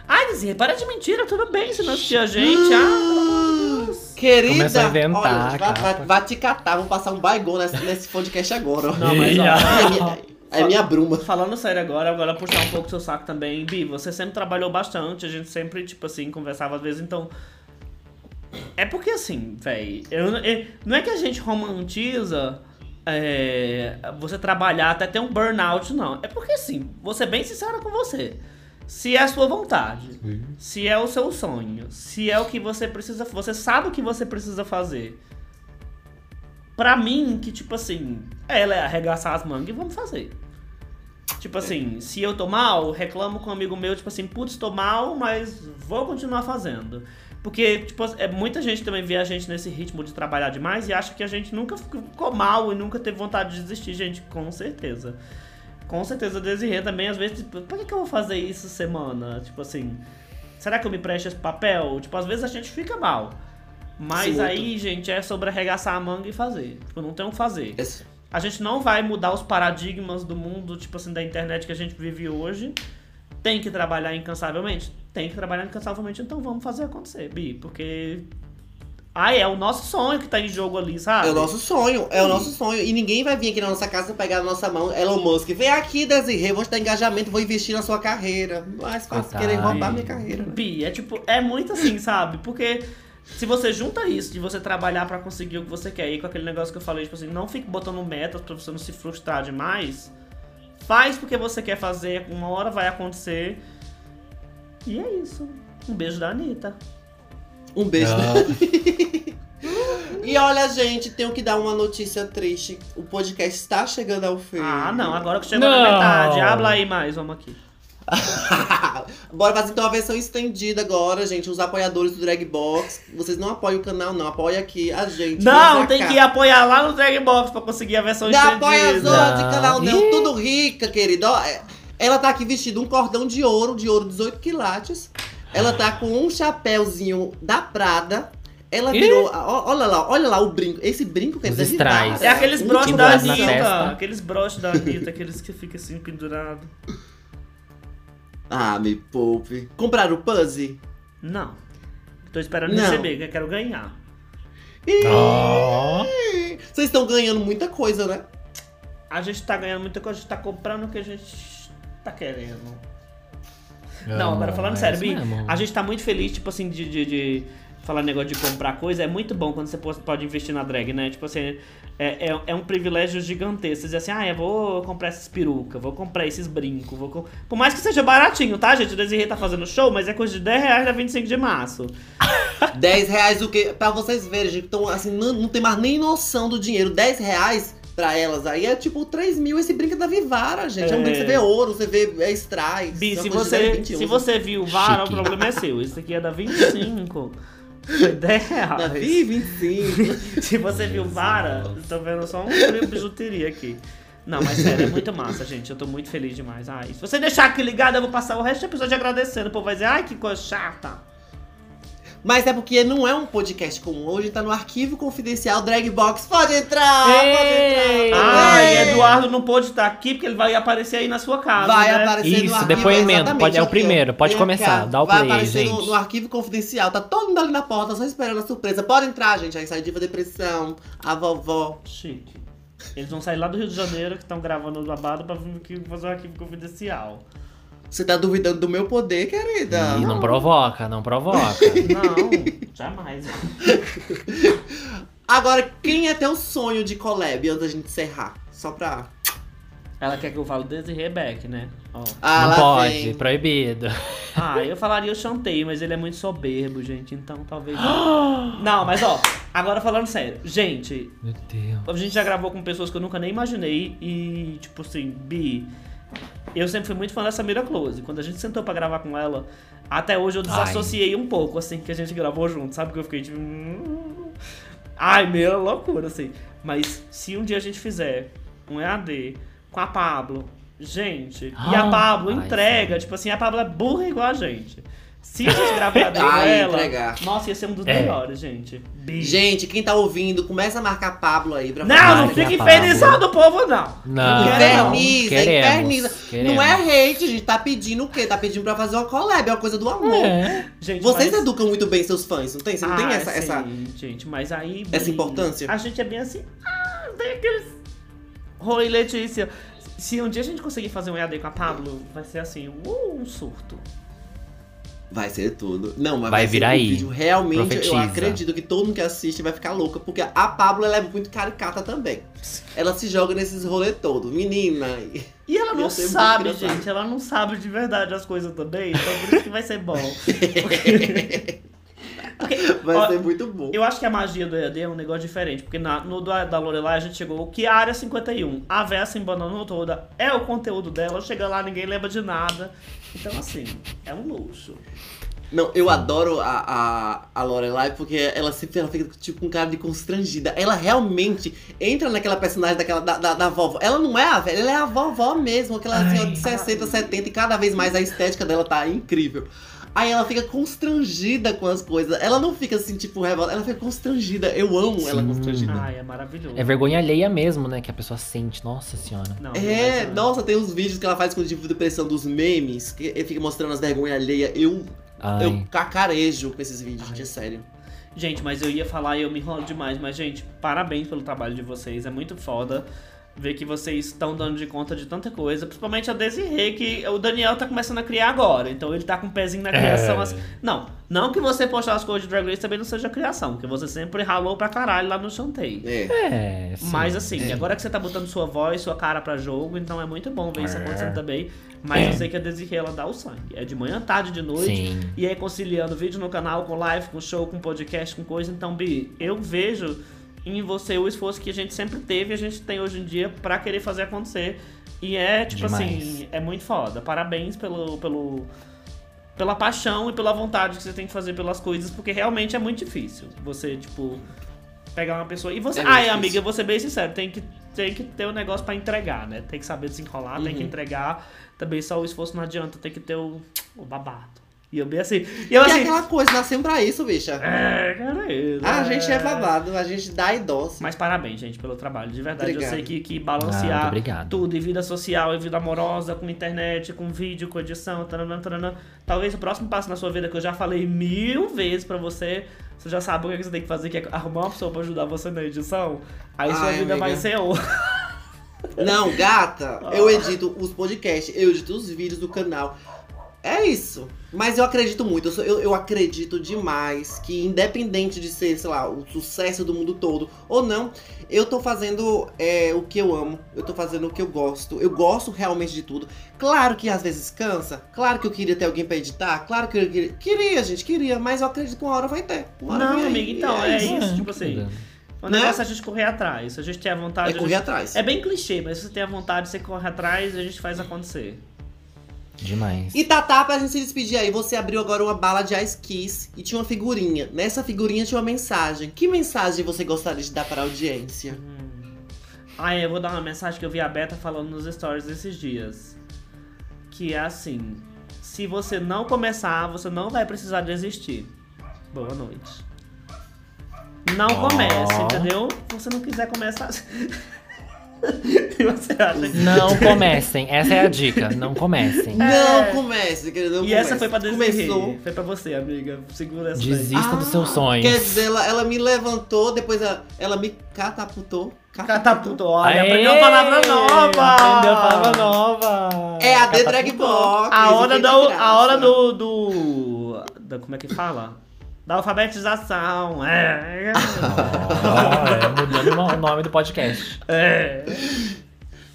Ai, Desirê, para de mentira, tudo bem, você não assistiu a gente. Ah. Querida, a inventar, olha, vai, vai, vai te catar, vamos passar um baigão nesse, nesse podcast agora. Não, mas ó, É minha, é minha bruma. Falando sério agora, agora puxar um pouco seu saco também. Bi, você sempre trabalhou bastante, a gente sempre, tipo assim, conversava às vezes, então. É porque assim, véi, eu- eu- não é que a gente romantiza é, você trabalhar até ter um burnout, não. É porque assim, vou ser bem sincera com você. Se é a sua vontade, se é o seu sonho, se é o que você precisa, você sabe o que você precisa fazer. Pra mim, que tipo assim, ela é arregaçar as mangas e vamos fazer. Tipo assim, se eu tô mal, reclamo com um amigo meu, tipo assim, putz, tô mal, mas vou continuar fazendo. Porque, tipo, é, muita gente também vê a gente nesse ritmo de trabalhar demais e acha que a gente nunca ficou mal e nunca teve vontade de desistir, gente, com certeza. Com certeza, Desirê também, às vezes, tipo, por que, que eu vou fazer isso semana? Tipo assim, será que eu me presto esse papel? Tipo, às vezes a gente fica mal. Mas Surto. aí, gente, é sobre arregaçar a manga e fazer. Tipo, não tem o que fazer. Esse- A gente não vai mudar os paradigmas do mundo, tipo assim, da internet que a gente vive hoje. Tem que trabalhar incansavelmente? Tem que trabalhar incansavelmente, então vamos fazer acontecer, Bi. Porque. Ai, é o nosso sonho que tá em jogo ali, sabe? É o nosso sonho, é o nosso sonho. E ninguém vai vir aqui na nossa casa pegar na nossa mão. Elon Musk, vem aqui, Desirê, vou te dar engajamento, vou investir na sua carreira. Mas fácil Coitado. querer roubar minha carreira. né? Bi, é tipo, é muito assim, sabe? Porque se você junta isso, de você trabalhar pra conseguir o que você quer, e com aquele negócio que eu falei, tipo assim, não fique botando metas pra você não se frustrar demais. Faz porque você quer fazer, uma hora vai acontecer. E é isso. Um beijo da Anitta. Um beijo. Ah. E olha, gente, tenho que dar uma notícia triste. O podcast está chegando ao fim. Ah, não, agora que chegou na Não. metade. Habla aí mais, vamos aqui. Bora fazer então a versão estendida agora, gente. Os apoiadores do Dragbox. Vocês não apoiam o canal, não. Apoia aqui a gente. Não, tem que apoiar lá no Dragbox pra conseguir a versão Da estendida. apoiadora de canal não, tudo rica, querida. Ó, é, Ela tá aqui vestida um cordão de ouro, de ouro 18 quilates. Ela tá com um chapéuzinho da Prada. Ela Ih. virou. ó, Olha lá, olha lá o brinco. Esse brinco que Os é de strass. Vivara. É aqueles Um broches da Anitta. Aqueles broches da Anitta, aqueles que ficam assim pendurados. Ah, me poupe. Compraram o puzzle? Não. Tô esperando Não. receber, que eu quero ganhar. Ó. Vocês estão ganhando muita coisa, né? A gente tá ganhando muita coisa, a gente tá comprando o que a gente tá querendo. Não, agora falando é sério, Bi, a gente tá muito feliz, tipo assim, de, de, de falar negócio de comprar coisa. É muito bom quando você pode investir na drag, né? Tipo assim, é, é, é um privilégio gigantesco. Você dizer assim, ah, eu vou comprar essas perucas, vou comprar esses brincos, vou com... Por mais que seja baratinho, tá, gente? O Desirê tá fazendo show, mas é coisa de 10 reais da 25 de março. 10 reais o quê? Pra vocês verem, gente, então, assim, não, não tem mais nem noção do dinheiro. 10 reais pra elas aí é tipo 3 mil esse brinco da Vivara, gente. É, um É. brinco que você vê ouro, você vê é, strass. Bi, é se de você, 10, 21. se você viu vara, o problema é seu. Isso aqui é da 25. Foi 10 reais. Davi, 25. Se você viu vara, tô vendo só um bijuteria aqui. Não, mas sério, é muito massa, gente. Eu tô muito feliz demais. Ai, se você deixar aqui ligado, eu vou passar o resto do episódio agradecendo. O povo vai dizer, ai, que coisa chata. Mas é porque não é um podcast comum. Hoje tá no arquivo confidencial Dragbox. Pode entrar! Ei! Pode entrar! Ai, Ei! Eduardo não pôde estar aqui porque ele vai aparecer aí na sua casa. Vai né? aparecer no Isso, arquivo, depoimento, exatamente, pode- é o primeiro, pode Vem começar, cá. dá o Vai play, aparecer no, gente. no arquivo confidencial, tá todo mundo ali na porta, só esperando a surpresa. Pode entrar, gente. Aí sai Diva Depressão, a vovó. Chique. Eles vão sair lá do Rio de Janeiro, que estão gravando o babado, pra vir aqui fazer um arquivo confidencial. Você tá duvidando do meu poder, querida? Ih, não provoca, não provoca. Não, jamais. Agora, quem é teu sonho de collab antes da gente encerrar? Só pra. Ela quer que eu fale desde Rebeck, né? Ó. Ah, não pode, vem. proibido. Ah, eu falaria o Chantei, mas ele é muito soberbo, gente. Então talvez. Não, mas ó, agora falando sério. Gente, Meu Deus. a gente já gravou com pessoas que eu nunca nem imaginei. E, tipo assim, Bi. Eu sempre fui muito fã da Samira Close. Quando a gente sentou pra gravar com ela, até hoje eu desassociei um pouco, assim, que a gente gravou junto, sabe? Que eu fiquei tipo. "Hum". Ai, meio loucura, assim. Mas se um dia a gente fizer um EAD com a Pablo, gente, e a Ah, Pablo ai, entrega, tipo assim, a Pablo é burra igual a gente. Se a gente gravar Ai, ela, entregar. nossa, ia ser um dos É. melhores, gente. Bi. Gente, quem tá ouvindo, começa a marcar Pablo aí pra Não, não fica infernizando o povo, não. Não, Inferniza, queremos, inferniza. queremos. Não é hate, a gente tá pedindo o quê? Tá pedindo pra fazer uma collab, é uma coisa do amor. É. Gente, Vocês mas- educam muito bem seus fãs, não tem? Você não tem Ah, essa, sim, essa. gente, mas aí. essa Bi, importância? A gente é bem assim. Ah, tem aqueles. Oi, Letícia. Se um dia a gente conseguir fazer um EAD com a Pablo, vai ser assim, uh, um surto. Vai ser tudo. Não, mas Vai vai, vir ser um aí. vídeo. Realmente, eu Profetiza. acredito que todo mundo que assiste vai ficar louca, porque a Pablo ela é muito caricata também. Ela se joga nesses rolês todos. Menina. E ela não sabe, gente. Ela não sabe de verdade as coisas também. Então por isso que vai ser bom. Porque, Vai ó, ser muito bom. Eu acho que a magia do EAD é um negócio diferente, porque na- no da, da Lorelai a gente chegou que a área 51, a Versa embananou toda, é o conteúdo dela, chega lá, ninguém lembra de nada. Então, assim, é um luxo. Não, eu adoro a, a, a Lorelai porque ela sempre ela fica tipo com cara de constrangida. Ela realmente entra naquela personagem daquela, da, da, da vovó. Ela não é a velha, ela é a vovó mesmo, aquela Ai. senhora de 60, 70 e cada vez mais a estética dela tá incrível. Aí ela fica constrangida com as coisas. Ela não fica assim, tipo, revolta. Ela fica constrangida. Eu amo ela Sim. constrangida. Ai, é maravilhoso. É vergonha alheia mesmo, né? Que a pessoa sente. Nossa senhora. Não, É, mas, nossa, tem uns vídeos que ela faz com tipo de pressão dos memes, que ele fica mostrando as vergonhas alheias. Eu, Ai. eu cacarejo com esses vídeos, gente, é sério. Gente, mas eu ia falar e eu me enrolo demais. Mas, gente, parabéns pelo trabalho de vocês. É muito foda ver que vocês estão dando de conta de tanta coisa. Principalmente a Desirê, que o Daniel tá começando a criar agora. Então ele tá com um pezinho na criação. É. assim. Não, não que você postar as coisas de Drag Race também não seja criação. Porque você sempre ralou pra caralho lá no Chantei. É. É. Mas assim, É. agora que você tá botando sua voz, sua cara pra jogo, então é muito bom ver isso É. acontecendo também. Mas eu sei que a Desirê, ela dá o sangue. É de manhã, tarde, de noite. Sim. E aí conciliando vídeo no canal, com live, com show, com podcast, com coisa. Então, Bi, eu vejo em você o esforço que a gente sempre teve e a gente tem hoje em dia pra querer fazer acontecer. E é, tipo Demais. assim, é muito foda. Parabéns pelo, pelo, pela paixão e pela vontade que você tem que fazer pelas coisas, porque realmente é muito difícil. Você, tipo, pegar uma pessoa. E você. É Ai, difícil. amiga, eu vou ser bem sincero, tem que, tem que ter o um negócio pra entregar, né? Tem que saber desenrolar, tem que Uhum. entregar. Também só o esforço não adianta, tem que ter o, o babado. E eu bem assim. E eu E assim. aquela coisa, nascemos pra isso, bicha. É, cara, isso. A gente é babado, a gente dá e doce. Mas parabéns, gente, pelo trabalho. De verdade, Obrigado. eu sei que, que Ah, balancear obrigado. tudo, e vida social, e vida amorosa, com internet, com vídeo, com edição, taranã, taranã. Talvez o próximo passo na sua vida, que eu já falei mil vezes pra você, você já sabe o que você tem que fazer, que é arrumar uma pessoa pra ajudar você na edição. Aí sua Ai, vida vai amiga. ser outra. Não, gata, eu edito os podcasts, eu edito os vídeos do canal. É isso. Mas eu acredito muito, eu, sou- eu, eu acredito demais que, independente de ser, sei lá, o sucesso do mundo todo ou não, eu tô fazendo é, o que eu amo, eu tô fazendo o que eu gosto. Eu gosto realmente de tudo. Claro que às vezes cansa, claro que eu queria ter alguém pra editar, claro que eu queria. Queria, gente, queria, mas eu acredito que uma hora vai ter. Uma hora Não, amiga, então, e é isso, tipo assim. O Né? negócio é a gente correr atrás. A gente tem a vontade. É a correr gente- atrás. É bem clichê, mas se você tem a vontade, você corre atrás e a gente faz acontecer. Demais. E Tatá, pra gente se despedir aí, você abriu agora uma bala de Ice Kiss e tinha uma figurinha. Nessa figurinha tinha uma mensagem. Que mensagem você gostaria de dar para a audiência? Ah, eu vou dar uma mensagem que eu vi a Beta falando nos stories esses dias. Que é assim: se você não começar, você não vai precisar desistir. Boa noite. Não comece, entendeu? Se você não quiser começar. Você acha que. Não comecem. Essa é a dica. Não comecem. Não comece, querido. Não É. E essa comece. foi pra Desirê. Começou. Foi pra você, amiga. Segura essa daí. Desista dos seus Ah, sonhos. Quer dizer, ela, ela me levantou, depois ela, ela me catapultou. Catapultou. Olha, Aê! aprendeu uma palavra nova! Aprendeu palavra nova. É a The. Drag Box. A hora, do, a hora do, do, da- Como é que fala? Da alfabetização. É. Ó, é, mudando o nome do podcast. é.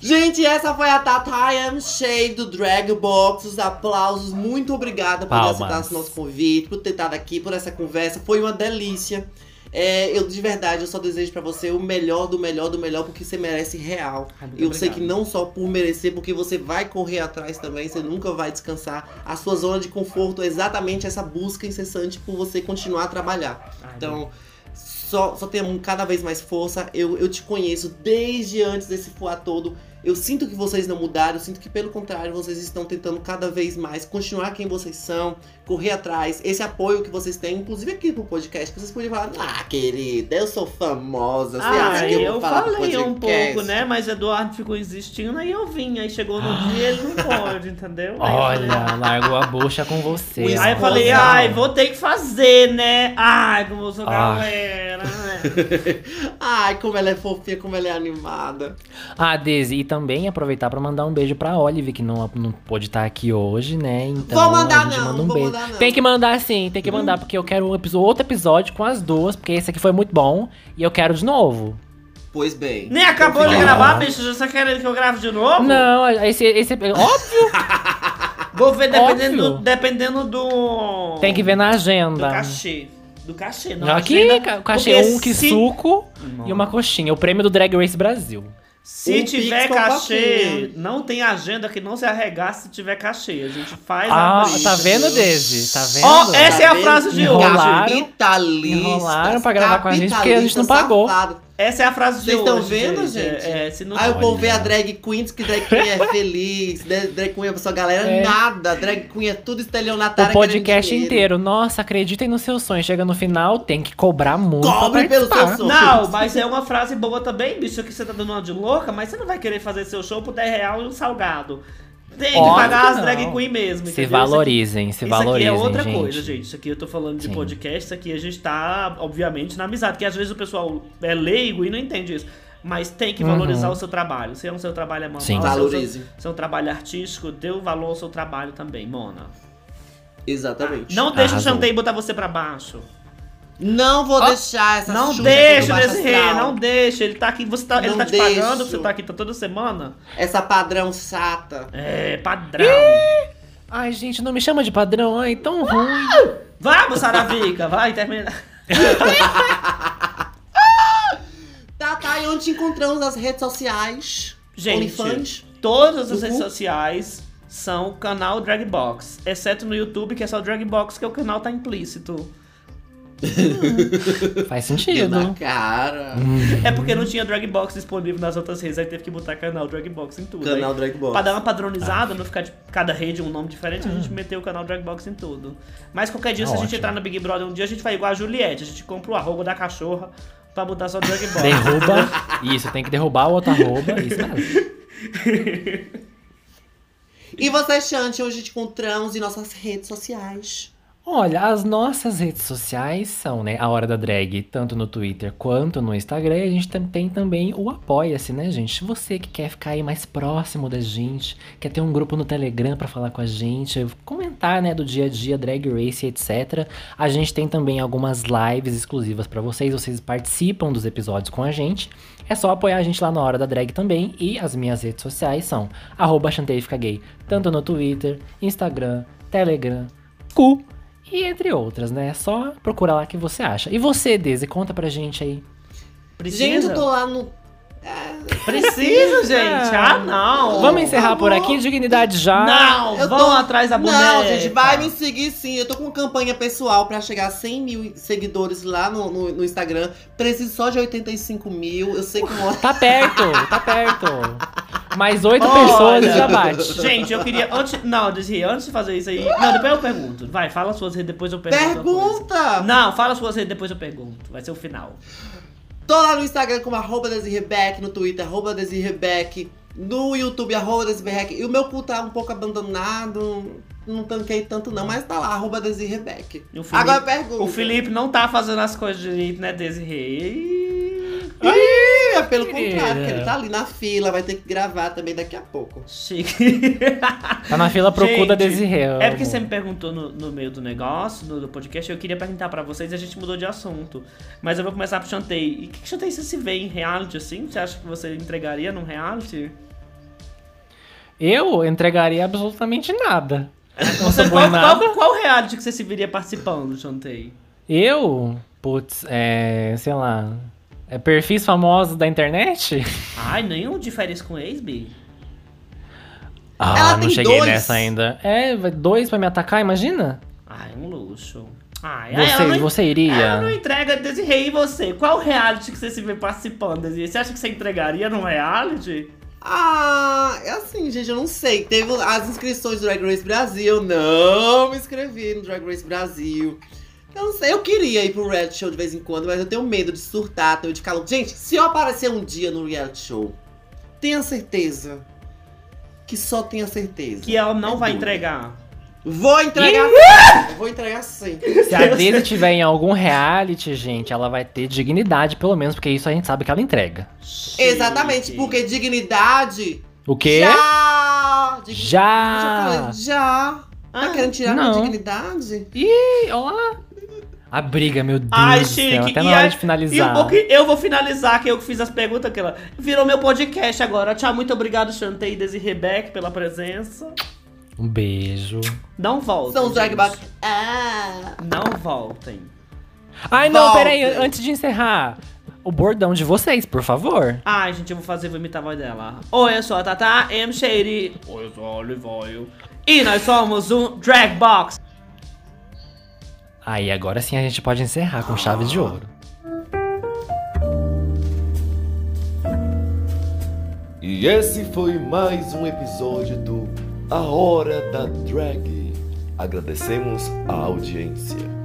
Gente, essa foi a Tata I Am Shade do Drag Box. Os aplausos. Muito obrigada por Palmas. aceitar esse nosso convite, por ter estado aqui, por essa conversa. Foi uma delícia. É, eu de verdade, eu só desejo pra você o melhor do melhor do melhor, porque você merece real. Muito Eu sei obrigado. que não só por merecer, porque você vai correr atrás também, você nunca vai descansar. A sua zona de conforto é exatamente essa busca incessante por você continuar a trabalhar. Ai, Então, só, só tenha cada vez mais força. Eu, eu te conheço desde antes desse fuá todo. Eu sinto que vocês não mudaram, eu sinto que pelo contrário, vocês estão tentando cada vez mais continuar quem vocês são, correr atrás, esse apoio que vocês têm, inclusive aqui pro podcast, que vocês podiam falar, ah, querida, eu sou famosa, você acha Ah, que eu eu vou falar pro falei um pouco, né? Mas Eduardo ficou insistindo, aí eu vim. Aí chegou no dia ele não pode, entendeu? Aí eu falei, Olha, largou a bucha com você. Aí eu falei, ai, vou ter que fazer, né? Ai, como eu sou Ah. galera, né? Ai, como ela é fofinha, como ela é animada. Ah, Desi, e também aproveitar pra mandar um beijo pra Olive, que não, não pôde estar aqui hoje, né? Então, Vou mandar a gente não, manda um vou beijo. Mandar não. Tem que mandar sim, tem que mandar, porque eu quero um episo- outro episódio com as duas, porque esse aqui foi muito bom e eu quero de novo. Pois bem. Nem acabou de gravar, bicho. Já tá querendo que eu grave de novo? Não, esse, esse óbvio, Vou ver dependendo, Óbvio. do, dependendo do. tem que ver na Do agenda. cachê. Do cachê, não. Aqui, agenda, cachê um que se- suco e uma coxinha. O prêmio do Drag Race Brasil. Se Um tiver cachê, não tem agenda que não se arregaça se tiver cachê. A gente faz Ah, a tá vendo, Desi? Tá vendo? Ó, essa é a frase de hoje. Capitalistas, Enrolaram pra gravar com a gente, porque a gente não pagou. safados. Essa é a frase de Vocês hoje. estão vendo, gente? É, é, se não Aí o povo vê a drag queen, diz que drag queen é feliz, né? drag queen é pra sua galera, É. nada. Drag queen é tudo estelionatário. O podcast inteiro. Nossa, acreditem no seu sonho. Chega no final, tem que cobrar muito. Cobre pelo seu sonho. Não, mas é uma frase boa também, bicho, que você tá dando uma de louca, mas você não vai querer fazer seu show por 10 real e um salgado. Tem que pagar que as drag queen mesmo. Se entendeu? valorizem, se valorizem, isso aqui é outra gente. coisa, gente. Isso aqui eu tô falando de Sim. podcast, isso aqui a gente tá, obviamente, na amizade. Porque às vezes o pessoal é leigo e não entende isso. Mas tem que valorizar Uhum. o seu trabalho. Se é um seu trabalho é manual, Sim. se é um seu- Valorize. se é um trabalho artístico, dê o valor ao seu trabalho também, Mona. Exatamente. Não deixa o. Chantei botar você pra baixo. Não vou Ó, deixar essa Não deixa, Desirê, não deixa. Ele tá aqui, você tá, ele tá te deixo. pagando, você tá aqui tá toda semana. Essa padrão chata. É, padrão. Ai, gente, não me chama de padrão. Ai, tão ruim. Vamos, Saravica, vai, termina. Tá, tá. E onde te encontramos nas redes sociais? Gente, OnlyFans? todas as Uhul. redes sociais são o canal Dragbox. Exceto no YouTube, que é só o Dragbox, que o canal tá implícito. Faz sentido. na cara. É porque não tinha Dragbox disponível nas outras redes, aí teve que botar canal Dragbox em tudo. Canal Aí, Drag Box. Pra dar uma padronizada, não ficar de cada rede um nome diferente, a Hum. gente meteu o canal Dragbox em tudo. Mas qualquer dia, se a gente Ótimo. entrar no Big Brother um dia, a gente vai igual a Juliette. A gente compra o arroba da cachorra pra botar só Dragbox. Derruba. Isso, tem que derrubar o outro arroba. Isso mesmo. E você, Chante, onde te encontramos em nossas redes sociais? Olha, as nossas redes sociais são, né, a Hora da Drag, tanto no Twitter quanto no Instagram. E a gente tem também o Apoia-se, né, gente? Você que quer ficar aí mais próximo da gente, quer ter um grupo no Telegram pra falar com a gente, comentar, né, do dia a dia, Drag Race, etc. A gente tem também algumas lives exclusivas pra vocês. Vocês participam dos episódios com a gente. É só apoiar a gente lá na Hora da Drag também. E as minhas redes sociais são arroba Gay, tanto no Twitter, Instagram, Telegram, Cu e entre outras, né? É só procurar lá que você acha. E você, Desi, conta pra gente aí. Precisa? Gente, eu tô lá no. Precisa, gente. Ah, não. Vamos encerrar por aqui, dignidade já. Não, Eu vão tô- atrás da boneca. Não, gente, vai me seguir sim. Eu tô com uma campanha pessoal pra chegar a 100 mil seguidores lá no, no, no Instagram. Preciso só de 85 mil. Eu sei que uma... Tá perto, tá perto. Mais oito pessoas já bate. Gente, eu queria. Antes, não, Desirê, antes de fazer isso aí. Não, depois eu pergunto. Vai, fala as suas redes, depois eu pergunto. Pergunta! Não, fala as suas redes, depois eu pergunto. Vai ser o final. Tô lá no Instagram como arroba Desirrebeck, no Twitter, arroba Desirrebeck, no YouTube, arroba Desirrebeck. E o meu cu tá um pouco abandonado, não tanquei tanto não, mas tá lá, arroba Felipe- Agora pergunta. O Felipe não tá fazendo as coisas direito, né, Desirê? Ih, é pelo Querida. contrário, porque ele tá ali na fila, vai ter que gravar também daqui a pouco. Chique. Tá na fila pro cu da Gente, Desirê. É porque você me perguntou no, no meio do negócio, no, do podcast, eu queria perguntar pra vocês e a gente mudou de assunto. Mas eu vou começar pro Chantei. E o que, que Chantei você se vê em reality assim? Você acha que você entregaria num reality? Eu entregaria absolutamente nada. Não Você, qual, qual, qual reality que você se viria participando, Chantei? Eu, putz, é, sei lá, é perfis famosos da internet? Ai, nenhum diferença com ex, Bi? Ah, Ela não tem cheguei dois. nessa ainda. É, dois pra me atacar, imagina? Ai, um luxo. Ai, Você, não, você ela não iria? entrega Desirê e você. Qual reality que você se vê participando, Desirê? Você acha que você entregaria num reality? Ah, é assim, gente, eu não sei. Teve as inscrições do Drag Race Brasil, eu não me inscrevi no Drag Race Brasil. Eu não sei, eu queria ir pro reality show de vez em quando, mas eu tenho medo de surtar, tenho de ficar louco. Gente, se eu aparecer um dia no reality show, tenha certeza que só tenha certeza. Que ela não É vai duro. entregar. Vou entregar sim, vou entregar sim. Se a Daisy estiver em algum reality, gente, ela vai ter dignidade, pelo menos, porque isso a gente sabe que ela entrega. Exatamente, porque dignidade. O quê? Já! Digni- Já! Já! Tá Ah, querendo tirar não. minha dignidade? Ih, olha lá. A briga, meu Deus Ai, do céu, Chique, até e na hora aí- de E finalizar. o bom que eu vou finalizar, que eu que fiz as perguntas, que ela virou meu podcast agora. Tchau, muito obrigado, Chantei e Rebeck, pela presença. Um beijo. Não voltem. São os gente. drag Ah! Não voltem. Ai, não, Voltem. peraí, antes de encerrar. O bordão de vocês, por favor. Ai, gente, eu vou fazer, vou imitar a voz dela. Oi, eu sou a Tata M. Shady. Oi, eu sou a Olivoio. E nós somos um Drag Box. Aí agora sim a gente pode encerrar com chaves de ouro. E esse foi mais um episódio do A Hora da Drag. Agradecemos a audiência.